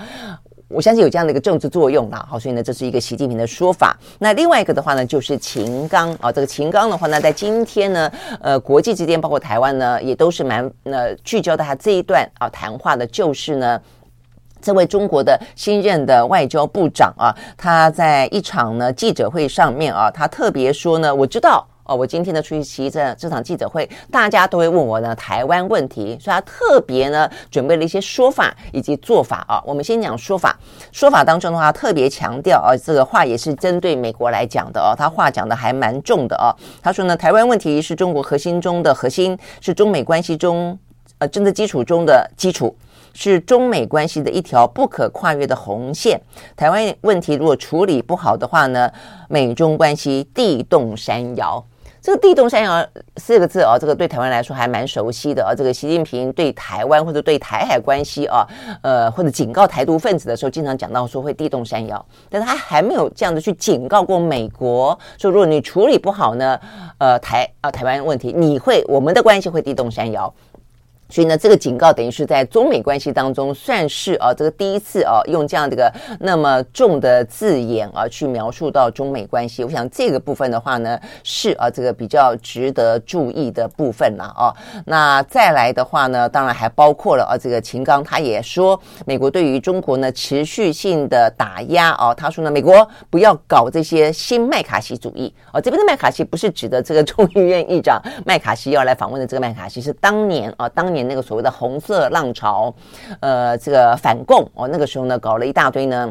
S1: 我相信有这样的一个政治作用啦。好，所以呢这是一个习近平的说法。那另外一个的话呢，就是秦刚啊，这个秦刚的话呢，在今天呢，呃，国际之间包括台湾呢，也都是蛮呃聚焦的。他这一段啊谈话的就是呢，这位中国的新任的外交部长啊，他在一场呢记者会上面啊，他特别说呢，我知道。哦，我今天呢出席这这场记者会，大家都会问我呢台湾问题，所以他特别呢准备了一些说法以及做法啊。我们先讲说法，说法当中的话特别强调啊，这个话也是针对美国来讲的哦，他话讲的还蛮重的哦。他说呢，台湾问题是中国核心中的核心，是中美关系中呃政治基础中的基础。是中美关系的一条不可跨越的红线。台湾问题如果处理不好的话呢，美中关系地动山摇。这个“地动山摇”四个字啊，这个对台湾来说还蛮熟悉的啊。这个习近平对台湾或者对台海关系啊，呃，或者警告台独分子的时候，经常讲到说会地动山摇，但是他还没有这样的去警告过美国，说如果你处理不好呢，呃，台啊台湾问题，你会我们的关系会地动山摇。所以呢，这个警告等于是在中美关系当中算是啊，这个第一次啊，用这样的一个那么重的字眼啊，去描述到中美关系。我想这个部分的话呢，是啊，这个比较值得注意的部分了啊。那再来的话呢，当然还包括了啊，这个秦刚他也说，美国对于中国呢持续性的打压啊，他说呢，美国不要搞这些新麦卡锡主义啊。这边的麦卡锡不是指的这个众议院议长麦卡锡要来访问的这个麦卡锡，是当年啊，当年。那个所谓的红色浪潮，呃，这个反共哦，那个时候呢，搞了一大堆呢。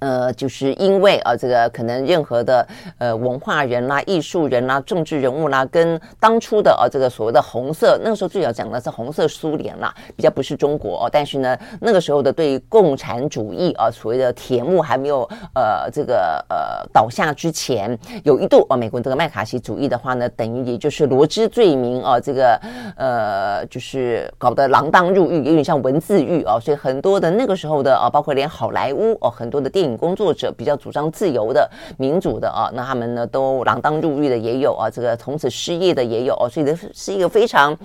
S1: 呃，就是因为啊，这个可能任何的呃文化人啦、艺术人啦、政治人物啦，跟当初的啊这个所谓的红色，那个时候最早讲的是红色苏联啦，比较不是中国哦。但是呢，那个时候的对共产主义啊，所谓的铁幕还没有呃这个呃倒下之前，有一度啊，美国这个麦卡锡主义的话呢，等于也就是罗织罪名啊，这个呃就是搞得锒铛入狱，有点像文字狱啊。所以很多的那个时候的啊，包括连好莱坞哦，很多的电影。工作者比较主张自由的、民主的啊，那他们呢都锒铛入狱的也有啊，这个从此失业的也有哦，所以这是一个非常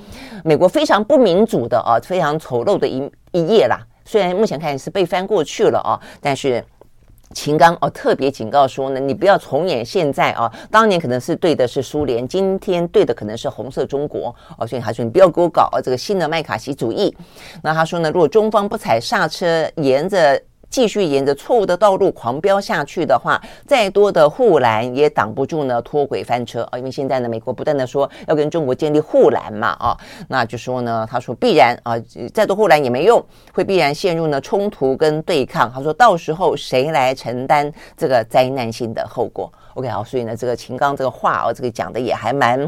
S1: 美国非常不民主的啊，非常丑陋的一一页啦。虽然目前看是被翻过去了啊，但是秦刚哦特别警告说呢，你不要重演现在啊，当年可能是对的是苏联，今天对的可能是红色中国哦，所以他说你不要给我搞这个新的麦卡锡主义。那他说呢，如果中方不踩刹车，沿着继续沿着错误的道路狂飙下去的话，再多的护栏也挡不住呢脱轨翻车啊！因为现在呢，美国不断的说要跟中国建立护栏嘛啊，那就说呢，他说必然啊，再多护栏也没用，会必然陷入呢冲突跟对抗。他说到时候谁来承担这个灾难性的后果？OK 好，所以呢，这个秦刚这个话啊，这个讲的也还蛮。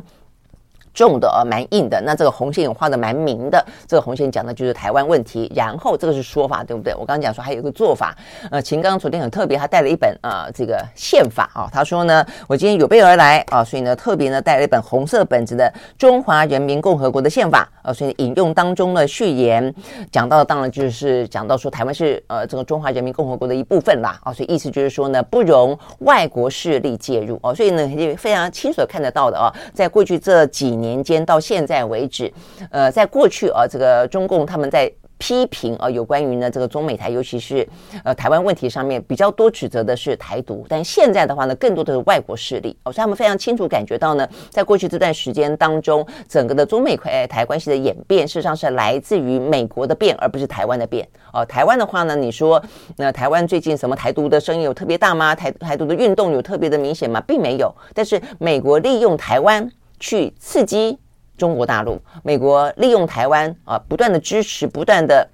S1: 重的啊，蛮硬的。那这个红线也画的蛮明的。这个红线讲的就是台湾问题。然后这个是说法，对不对？我刚刚讲说还有一个做法。呃，秦刚昨天很特别，他带了一本啊、这个宪法啊。他说呢，我今天有备而来啊，所以呢，特别呢带了一本红色本子的《中华人民共和国的宪法》啊。所以引用当中的序言讲到，当然就是讲到说台湾是呃这个中华人民共和国的一部分啦啊。所以意思就是说呢，不容外国势力介入哦。所以呢，也非常清楚看得到的啊，在过去这几年。年间到现在为止，呃，在过去啊，这个中共他们在批评啊，有关于呢这个中美台，尤其是呃台湾问题上面比较多指责的是台独，但现在的话呢，更多的是外国势力。哦，所以他们非常清楚感觉到呢，在过去这段时间当中，整个的中美台关系的演变，事实上是来自于美国的变，而不是台湾的变。哦，台湾的话呢，你说那台湾最近什么台独的声音有特别大吗？台台独的运动有特别的明显吗？并没有。但是美国利用台湾。去刺激中国大陆，美国利用台湾啊，不断的支持，不断的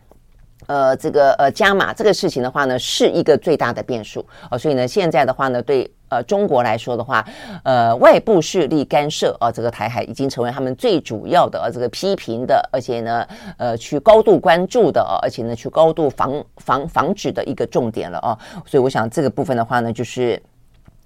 S1: 呃这个呃加码这个事情的话呢，是一个最大的变数啊。所以呢，现在的话呢，对呃中国来说的话，呃外部势力干涉啊，这个台海已经成为他们最主要的、啊、这个批评的，而且呢呃去高度关注的啊，而且呢去高度防防防止的一个重点了啊。所以我想这个部分的话呢，就是。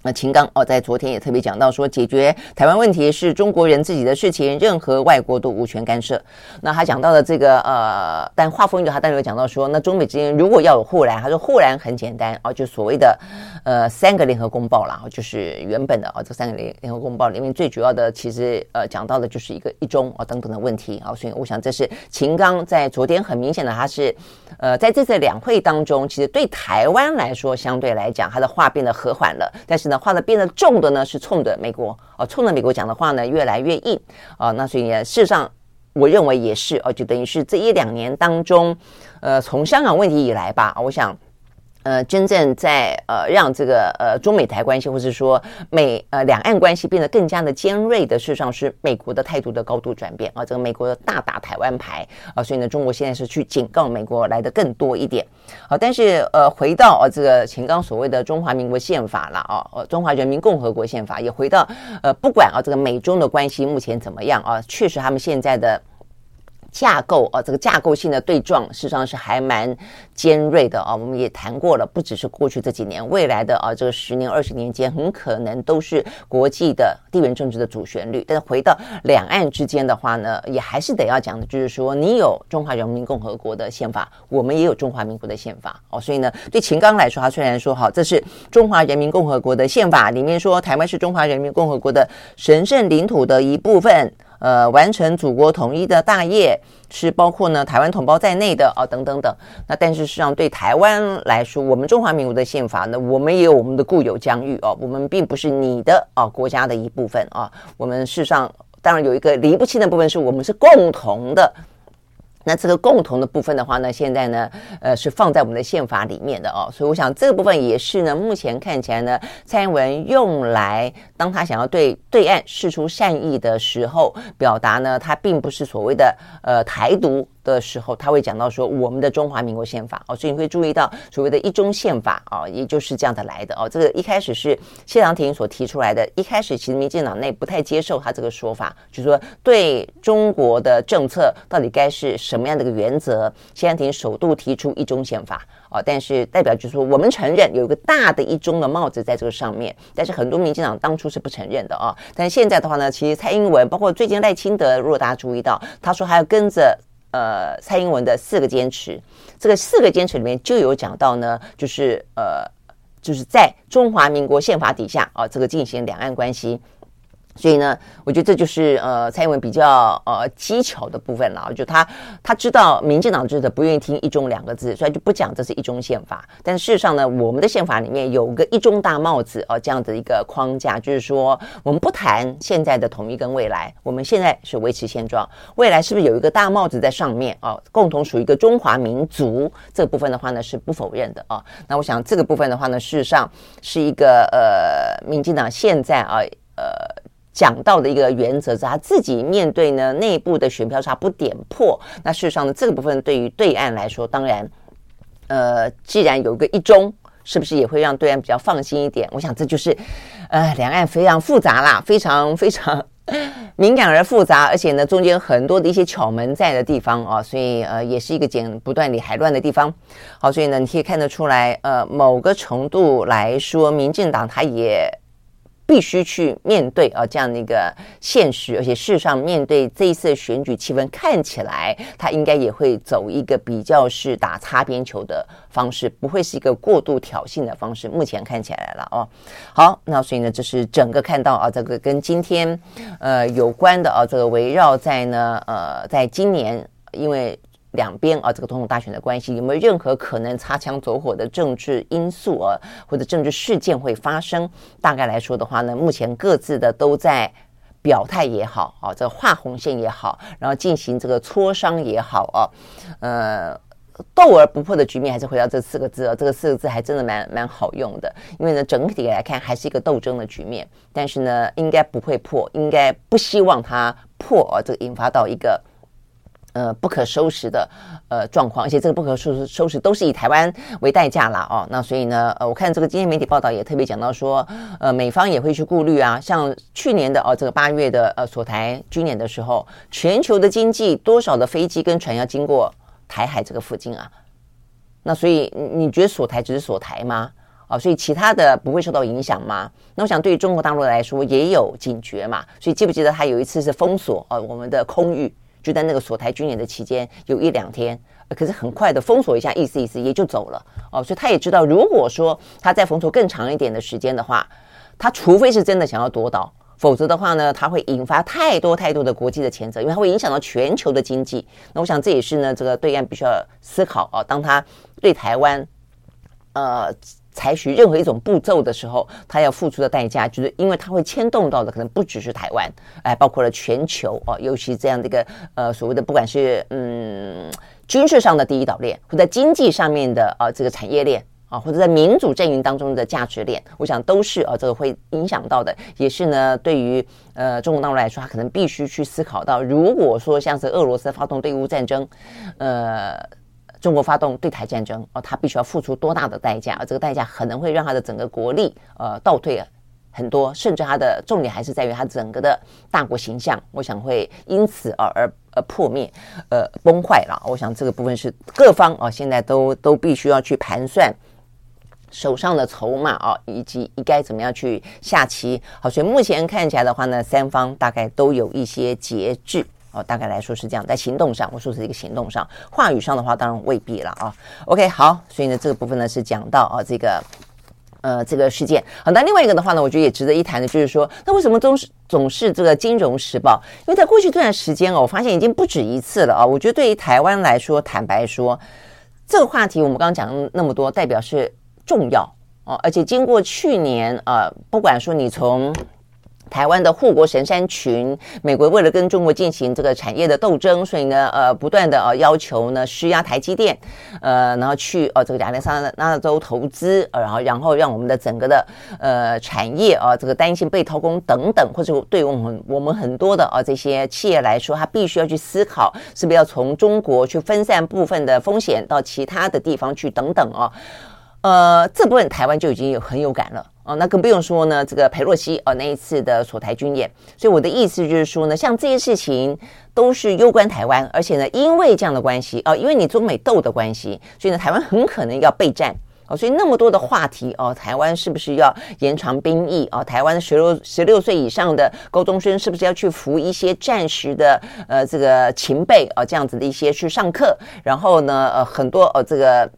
S1: 那秦刚哦，在昨天也特别讲到说，解决台湾问题是中国人自己的事情，任何外国都无权干涉。那他讲到的这个呃，但话锋一转，他当然有讲到说，那中美之间如果要有护栏，他说护栏很简单哦，就所谓的呃三个联合公报啦，就是原本的啊、哦、这三个联联合公报里面最主要的，其实呃讲到的就是一个一中啊、哦、等等的问题啊、哦，所以我想这是秦刚在昨天很明显的，他是呃在这次两会当中，其实对台湾来说相对来讲，他的话变得和缓了，但是呢。话呢变得重的呢，是冲着美国哦，冲着美国讲的话呢，越来越硬啊。那所以呢，事实上，我认为也是哦，就等于是这一两年当中，呃，从香港问题以来吧，我想。呃，真正在呃让这个呃中美台关系，或是说美呃两岸关系变得更加的尖锐的，事实上是美国的态度的高度转变啊，这个美国的大打台湾牌啊，所以呢，中国现在是去警告美国来的更多一点。好，但是呃，回到呃这个秦刚所谓的中华民国宪法了啊，呃，中华人民共和国宪法也回到呃，不管啊这个美中的关系目前怎么样啊，确实他们现在的。架构啊，这个架构性的对撞，事实上是还蛮尖锐的啊。我们也谈过了，不只是过去这几年，未来的啊这个十年、二十年间，很可能都是国际的地缘政治的主旋律。但是回到两岸之间的话呢，也还是得要讲的，就是说，你有中华人民共和国的宪法，我们也有中华民国的宪法哦。所以呢，对秦刚来说，他虽然说好，这是中华人民共和国的宪法里面说，台湾是中华人民共和国的神圣领土的一部分。呃，完成祖国统一的大业是包括呢台湾同胞在内的啊，等等等。那但是实际上对台湾来说，我们中华民国的宪法呢，我们也有我们的固有疆域哦，我们并不是你的啊国家的一部分啊。我们事实上当然有一个离不清的部分，是我们是共同的。那这个共同的部分的话呢，现在呢，呃，是放在我们的宪法里面的哦，所以我想这个部分也是呢，目前看起来呢，蔡英文用来当他想要对对岸示出善意的时候，表达呢，他并不是所谓的呃台独。的时候，他会讲到说我们的中华民国宪法哦，所以你会注意到所谓的一中宪法啊，也就是这样的来的哦。这个一开始是谢长廷所提出来的，一开始其实民进党内不太接受他这个说法，就是说对中国的政策到底该是什么样的一个原则？谢长廷首度提出一中宪法哦，但是代表就是说我们承认有一个大的一中的帽子在这个上面，但是很多民进党当初是不承认的啊。但现在的话呢，其实蔡英文包括最近赖清德，如果大家注意到，他说还要跟着。呃，蔡英文的四个坚持，这个四个坚持里面就有讲到呢，就是呃，就是在中华民国宪法底下啊，这个进行两岸关系。所以呢，我觉得这就是呃蔡英文比较呃技巧的部分了。就他他知道民进党就是不愿意听“一中”两个字，所以就不讲这是一中宪法。但事实上呢，我们的宪法里面有个“一中”大帽子哦，这样的一个框架，就是说我们不谈现在的统一跟未来，我们现在是维持现状，未来是不是有一个大帽子在上面哦，共同属于一个中华民族这个部分的话呢是不否认的啊。那我想这个部分的话呢，事实上是一个呃民进党现在啊呃。讲到的一个原则是，他自己面对呢内部的选票差不点破。那事实上呢，这个部分对于对岸来说，当然，呃，既然有个一中，是不是也会让对岸比较放心一点？我想这就是，呃，两岸非常复杂啦，非常非常 敏感而复杂，而且呢，中间很多的一些巧门在的地方啊，所以呃，也是一个剪不断理还乱的地方。好，所以呢，你可以看得出来，呃，某个程度来说，民进党他也。必须去面对啊这样的一个现实，而且事实上面对这一次选举气氛，看起来他应该也会走一个比较是打擦边球的方式，不会是一个过度挑衅的方式。目前看起来了哦。好，那所以呢，这是整个看到啊这个跟今天呃有关的啊这个围绕在呢呃在今年因为。两边啊，这个总统大选的关系有没有任何可能擦枪走火的政治因素啊，或者政治事件会发生？大概来说的话呢，目前各自的都在表态也好啊，这个画红线也好，然后进行这个磋商也好啊，呃，斗而不破的局面还是回到这四个字啊，这个四个字还真的蛮蛮好用的，因为呢，整体来看还是一个斗争的局面，但是呢，应该不会破，应该不希望它破啊，这个引发到一个。呃，不可收拾的呃状况，而且这个不可收拾收拾都是以台湾为代价啦哦。那所以呢，呃，我看这个今天媒体报道也特别讲到说，呃，美方也会去顾虑啊，像去年的哦，这个八月的呃锁台军演的时候，全球的经济多少的飞机跟船要经过台海这个附近啊？那所以你觉得锁台只是锁台吗？啊，所以其他的不会受到影响吗？那我想对于中国大陆来说也有警觉嘛。所以记不记得他有一次是封锁呃我们的空域？就在那个锁台军演的期间，有一两天，可是很快的封锁一下，意思意思也就走了哦。所以他也知道，如果说他再封锁更长一点的时间的话，他除非是真的想要夺岛，否则的话呢，他会引发太多太多的国际的谴责，因为它会影响到全球的经济。那我想这也是呢，这个对岸必须要思考啊，当他对台湾，呃。采取任何一种步骤的时候，他要付出的代价，就是因为他会牵动到的可能不只是台湾，哎，包括了全球哦，尤其这样的一个呃所谓的不管是嗯军事上的第一岛链，或者经济上面的啊这个产业链啊，或者在民主阵营当中的价值链，我想都是啊这个会影响到的，也是呢对于呃中国大陆来说，他可能必须去思考到，如果说像是俄罗斯发动对乌战争，呃。中国发动对台战争哦，他必须要付出多大的代价？而这个代价可能会让他的整个国力呃倒退很多，甚至他的重点还是在于他整个的大国形象，我想会因此而而而破灭呃崩坏了。我想这个部分是各方啊现在都都必须要去盘算手上的筹码啊，以及应该怎么样去下棋。好，所以目前看起来的话呢，三方大概都有一些节制。哦，大概来说是这样，在行动上，我说是一个行动上，话语上的话当然未必了啊。OK，好，所以呢，这个部分呢是讲到啊这个呃这个事件。好，那另外一个的话呢，我觉得也值得一谈的，就是说，那为什么总是总是这个《金融时报》？因为在过去这段时间哦，我发现已经不止一次了啊。我觉得对于台湾来说，坦白说，这个话题我们刚刚讲那么多，代表是重要哦，而且经过去年啊，不管说你从台湾的护国神山群，美国为了跟中国进行这个产业的斗争，所以呢，呃，不断的呃要求呢施压台积电，呃，然后去呃这个亚利桑那州投资，呃，然后然后让我们的整个的呃产业啊、这个担心被掏空等等，或者对我们我们很多的啊、这些企业来说，它必须要去思考，是不是要从中国去分散部分的风险到其他的地方去等等啊。呃，这部分台湾就已经有很有感了哦，那更不用说呢，这个裴洛西哦那一次的锁台军演，所以我的意思就是说呢，像这些事情都是攸关台湾，而且呢，因为这样的关系哦，因为你中美斗的关系，所以呢，台湾很可能要备战哦，所以那么多的话题哦，台湾是不是要延长兵役哦？台湾十六十六岁以上的高中生是不是要去服一些战时的呃这个情备啊、哦？这样子的一些去上课，然后呢呃很多呃这个。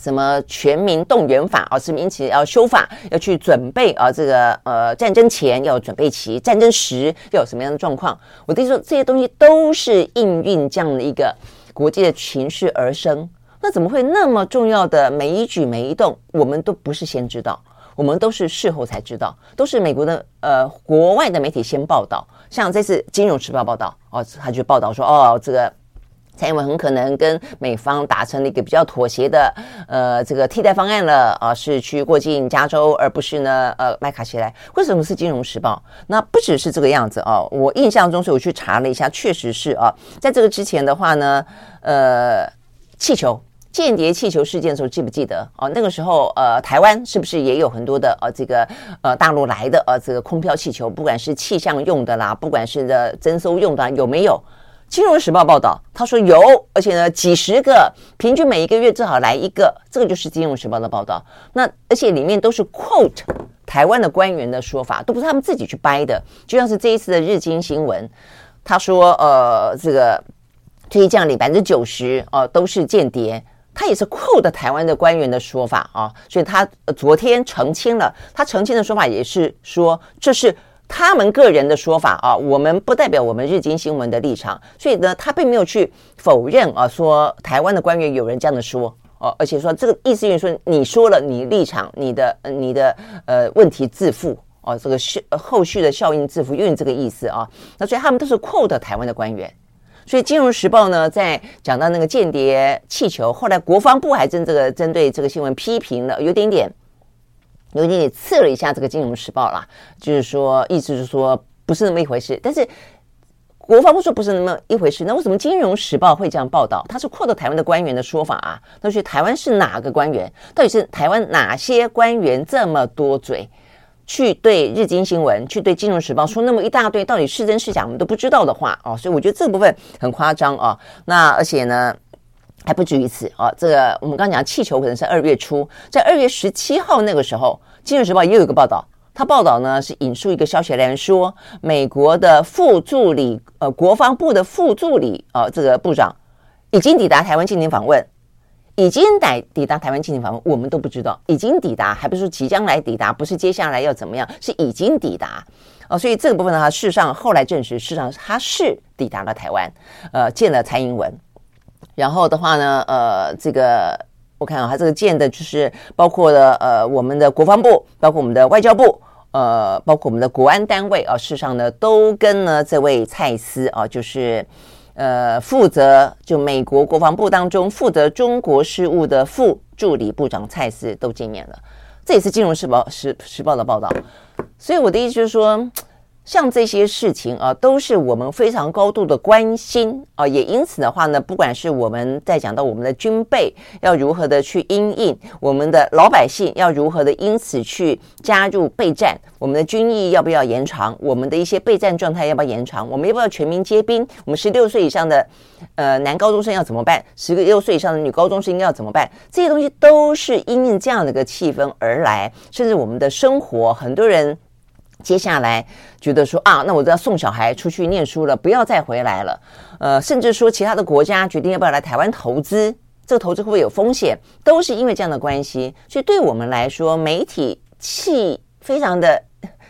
S1: 什么全民动员法啊？是民企要修法，要去准备啊？这个呃，战争前要准备齐，战争时要有什么样的状况？我跟你说，这些东西都是应运这样的一个国际的情势而生。那怎么会那么重要的每一举每一动，我们都不是先知道，我们都是事后才知道，都是美国的呃国外的媒体先报道。像这次《金融时报》报道哦，他就报道说哦，这个。蔡英文很可能跟美方达成了一个比较妥协的，呃，这个替代方案了啊，是去过境加州，而不是呢，呃，麦卡锡来。为什么是《金融时报》？那不只是这个样子哦，我印象中是我去查了一下，确实是啊，在这个之前的话呢，呃，气球间谍气球事件的时候，记不记得哦？那个时候，呃，台湾是不是也有很多的呃，这个呃大陆来的呃这个空飘气球，不管是气象用的啦，不管是的征收用的，有没有？金融时报报道，他说有，而且呢，几十个，平均每一个月最好来一个，这个就是金融时报的报道。那而且里面都是 quote 台湾的官员的说法，都不是他们自己去掰的。就像是这一次的日经新闻，他说，呃，这个退役将领百分之九十哦都是间谍，他也是 quote 台湾的官员的说法啊，所以他昨天澄清了，他澄清的说法也是说这是。他们个人的说法啊，我们不代表我们日经新闻的立场，所以呢，他并没有去否认啊，说台湾的官员有人这样的说哦，而且说这个意思就是说，你说了你立场，你的你的呃问题自负哦，这个是后续的效应自负，用这个意思啊，那所以他们都是 quote 台湾的官员，所以《金融时报》呢，在讲到那个间谍气球，后来国防部还真这个针对这个新闻批评了，有点点。有点也刺了一下这个《金融时报》啦，就是说，意思是说不是那么一回事。但是国防部说不是那么一回事，那为什么《金融时报》会这样报道？他是扩大台湾的官员的说法啊。那所以台湾是哪个官员？到底是台湾哪些官员这么多嘴，去对日经新闻、去对《金融时报》说那么一大堆，到底是真是假，我们都不知道的话哦。所以我觉得这部分很夸张啊。那而且呢？还不止于此啊！这个我们刚刚讲气球可能是二月初，在二月十七号那个时候，《金融时报》也有一个报道。他报道呢是引述一个消息来源说，美国的副助理呃国防部的副助理啊、这个部长已经抵达台湾进行访问，已经抵抵达台湾进行访问，我们都不知道已经抵达，还不是即将来抵达，不是接下来要怎么样，是已经抵达啊、呃！所以这个部分呢，事实上后来证实，事实上他是抵达了台湾，呃，见了蔡英文。然后的话呢，呃，这个我看啊，他这个见的就是包括了呃我们的国防部，包括我们的外交部，呃，包括我们的国安单位啊，事实上呢都跟呢这位蔡斯啊，就是呃负责就美国国防部当中负责中国事务的副助理部长蔡斯都见面了，这也是《金融时报》时时报的报道，所以我的意思就是说。像这些事情啊，都是我们非常高度的关心啊，也因此的话呢，不管是我们在讲到我们的军备要如何的去因应，我们的老百姓要如何的因此去加入备战，我们的军役要不要延长，我们的一些备战状态要不要延长，我们要不要全民皆兵，我们十六岁以上的呃男高中生要怎么办，十六岁以上的女高中生应该要怎么办，这些东西都是因应这样的一个气氛而来，甚至我们的生活，很多人。接下来觉得说啊，那我都要送小孩出去念书了，不要再回来了。呃，甚至说其他的国家决定要不要来台湾投资，这个投资会不会有风险，都是因为这样的关系。所以对我们来说，媒体期非常的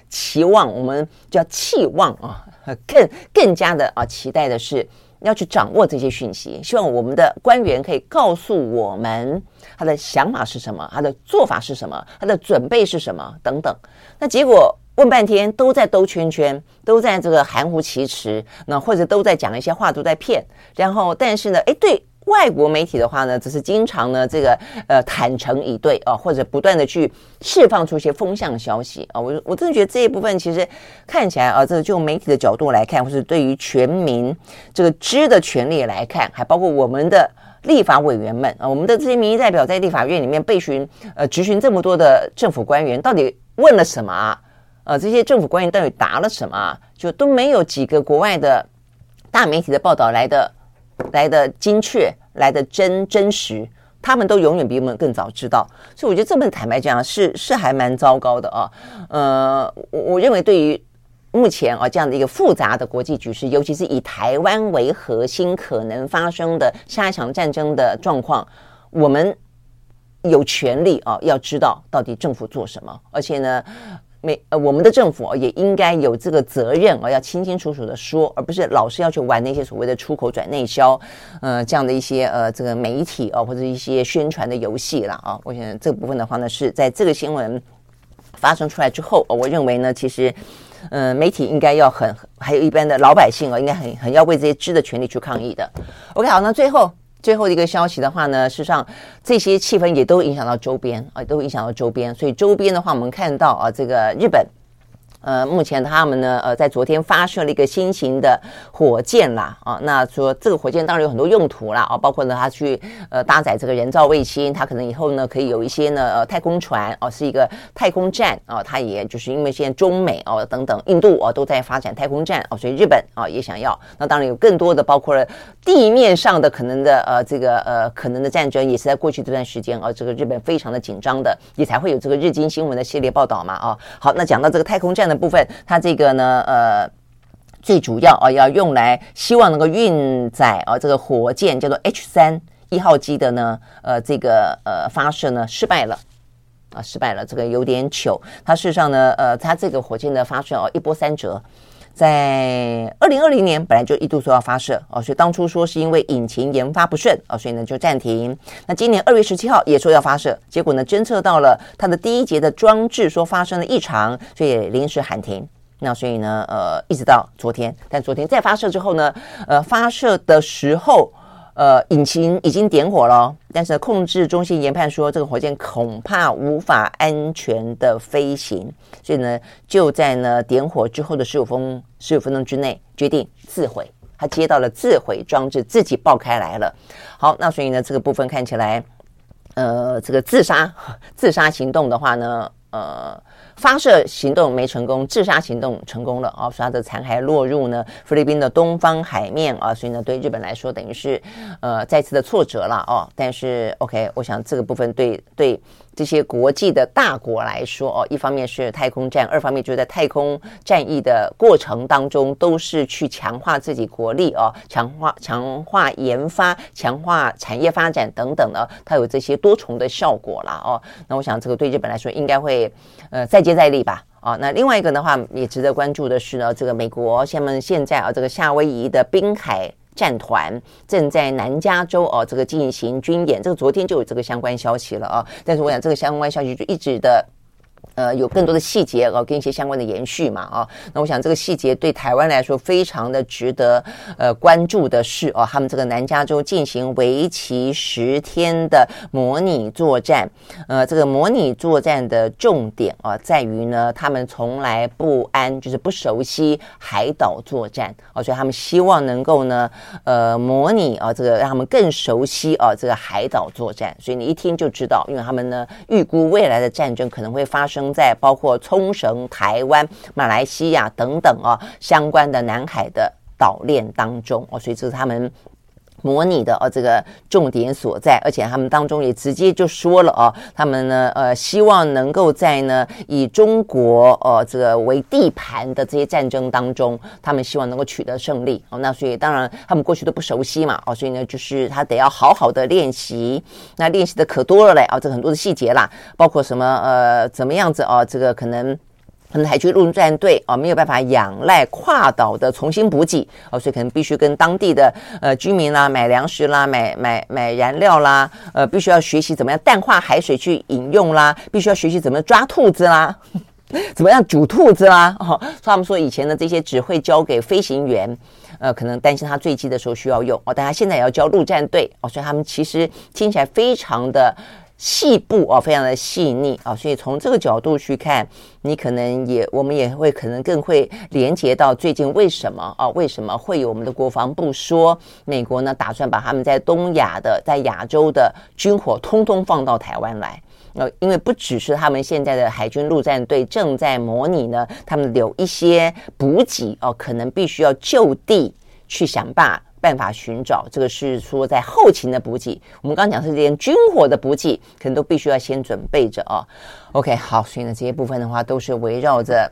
S1: 期望，我们叫期望啊，更更加的啊期待的是要去掌握这些讯息，希望我们的官员可以告诉我们他的想法是什么，他的做法是什么，他的准备是什么等等。那结果。问半天都在兜圈圈，都在这个含糊其辞，那或者都在讲一些话，都在骗。然后，但是呢，诶，对外国媒体的话呢，只是经常呢这个呃坦诚以对啊，或者不断的去释放出一些风向消息啊。我我真的觉得这一部分其实看起来啊，这个就媒体的角度来看，或是对于全民这个知的权利来看，还包括我们的立法委员们啊，我们的这些民意代表在立法院里面被询呃质询这么多的政府官员，到底问了什么啊？呃，这些政府官员到底答了什么？就都没有几个国外的大媒体的报道来的来的精确，来的真真实。他们都永远比我们更早知道，所以我觉得这么坦白讲是是还蛮糟糕的啊。呃，我我认为对于目前啊这样的一个复杂的国际局势，尤其是以台湾为核心可能发生的下一场战争的状况，我们有权利啊要知道到底政府做什么，而且呢。没呃，我们的政府也应该有这个责任啊，要清清楚楚的说，而不是老是要去玩那些所谓的出口转内销，呃，这样的一些呃这个媒体啊或者一些宣传的游戏了啊。我想这部分的话呢，是在这个新闻发生出来之后，我认为呢，其实呃媒体应该要很，还有一般的老百姓啊，应该很很要为这些知的权利去抗议的。OK，好，那最后。最后一个消息的话呢，事实上这些气氛也都影响到周边啊，都影响到周边。所以周边的话，我们看到啊，这个日本呃，目前他们呢，呃，在昨天发射了一个新型的火箭啦，啊，那说这个火箭当然有很多用途啦，啊，包括呢，它去呃搭载这个人造卫星，它可能以后呢可以有一些呢，呃，太空船，哦，是一个太空站，啊，它也就是因为现在中美哦等等，印度哦都在发展太空站，哦，所以日本啊也想要，那当然有更多的包括了地面上的可能的呃这个呃可能的战争，也是在过去这段时间啊，这个日本非常的紧张的，也才会有这个日经新闻的系列报道嘛，啊，好，那讲到这个太空站。的部分，它这个呢，呃，最主要啊，要用来希望能够运载啊，这个火箭叫做 H 三一号机的呢，呃，这个呃发射呢失败了啊，失败了，这个有点糗。它事实上呢，呃，它这个火箭的发射哦，一波三折，在二零二零年本来就一度说要发射哦，所以当初说是因为引擎研发不顺哦，所以呢就暂停。那今年二月十七号也说要发射，结果呢侦测到了它的第一节的装置说发生了异常，所以临时喊停。那所以呢，呃，一直到昨天，但昨天再发射之后呢，呃，发射的时候。呃，引擎已经点火了，但是控制中心研判说，这个火箭恐怕无法安全的飞行，所以呢，就在呢点火之后的十五分十五分钟之内决定自毁。他接到了自毁装置，自己爆开来了。好，那所以呢，这个部分看起来，呃，这个自杀 自杀行动的话呢，呃。发射行动没成功，自杀行动成功了哦！所以它的残骸落入呢菲律宾的东方海面啊，所以呢对日本来说等于是呃再次的挫折了哦。但是 OK，我想这个部分对对。这些国际的大国来说哦，一方面是太空战，二方面就是在太空战役的过程当中，都是去强化自己国力哦，强化强化研发，强化产业发展等等的，它有这些多重的效果了哦。那我想这个对日本来说应该会呃再接再厉吧。啊、哦，那另外一个的话也值得关注的是呢，这个美国下面现在啊这个夏威夷的滨海。战团正在南加州哦，这个进行军演，这个昨天就有这个相关消息了啊。但是我想，这个相关消息就一直的。呃，有更多的细节哦，跟一些相关的延续嘛，啊，那我想这个细节对台湾来说非常的值得呃关注的是哦，他们这个南加州进行为期十天的模拟作战，呃，这个模拟作战的重点啊，在于呢，他们从来不安，就是不熟悉海岛作战哦，所以他们希望能够呢，呃，模拟啊，这个让他们更熟悉啊，这个海岛作战，所以你一听就知道，因为他们呢预估未来的战争可能会发生。在包括冲绳、台湾、马来西亚等等啊相关的南海的岛链当中哦，所以这是他们。模拟的哦，这个重点所在，而且他们当中也直接就说了哦，他们呢呃希望能够在呢以中国呃这个为地盘的这些战争当中，他们希望能够取得胜利哦。那所以当然他们过去都不熟悉嘛哦，所以呢就是他得要好好的练习，那练习的可多了嘞啊，这很多的细节啦，包括什么呃怎么样子哦，这个可能。可能海军陆战队啊没有办法仰赖跨岛的重新补给啊，所以可能必须跟当地的呃居民啦买粮食啦，买买买燃料啦，呃，必须要学习怎么样淡化海水去饮用啦，必须要学习怎么抓兔子啦，怎么样煮兔子啦。哦，所以他们说以前的这些只会交给飞行员，呃，可能担心他坠机的时候需要用哦，但他现在也要教陆战队哦，所以他们其实听起来非常的。细部哦，非常的细腻啊，所以从这个角度去看，你可能也，我们也会可能更会连接到最近为什么啊，为什么会有我们的国防部说美国呢打算把他们在东亚的、在亚洲的军火通通放到台湾来？呃，因为不只是他们现在的海军陆战队正在模拟呢，他们有一些补给哦，可能必须要就地去想办法。办法寻找，这个是说在后勤的补给。我们刚刚讲是连军火的补给，可能都必须要先准备着啊。OK，好，所以呢，这些部分的话都是围绕着。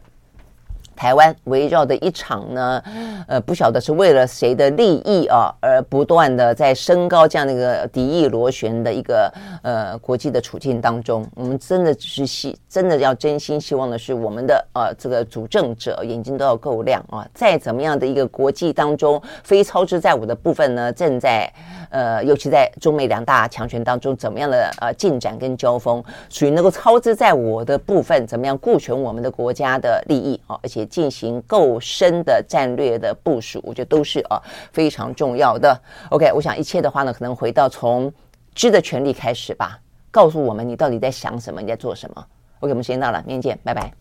S1: 台湾围绕的一场呢，呃，不晓得是为了谁的利益啊，而不断的在升高这样的一个敌意螺旋的一个呃国际的处境当中，我们真的只是希，真的要真心希望的是，我们的呃这个主政者眼睛都要够亮啊，再怎么样的一个国际当中非操之在我的部分呢，正在呃，尤其在中美两大强权当中，怎么样的呃进展跟交锋，属于能够操之在我的部分，怎么样顾全我们的国家的利益啊，而且。进行够深的战略的部署，我觉得都是啊非常重要的。OK，我想一切的话呢，可能回到从知的权利开始吧，告诉我们你到底在想什么，你在做什么。OK，我们时间到了，明天见，拜拜。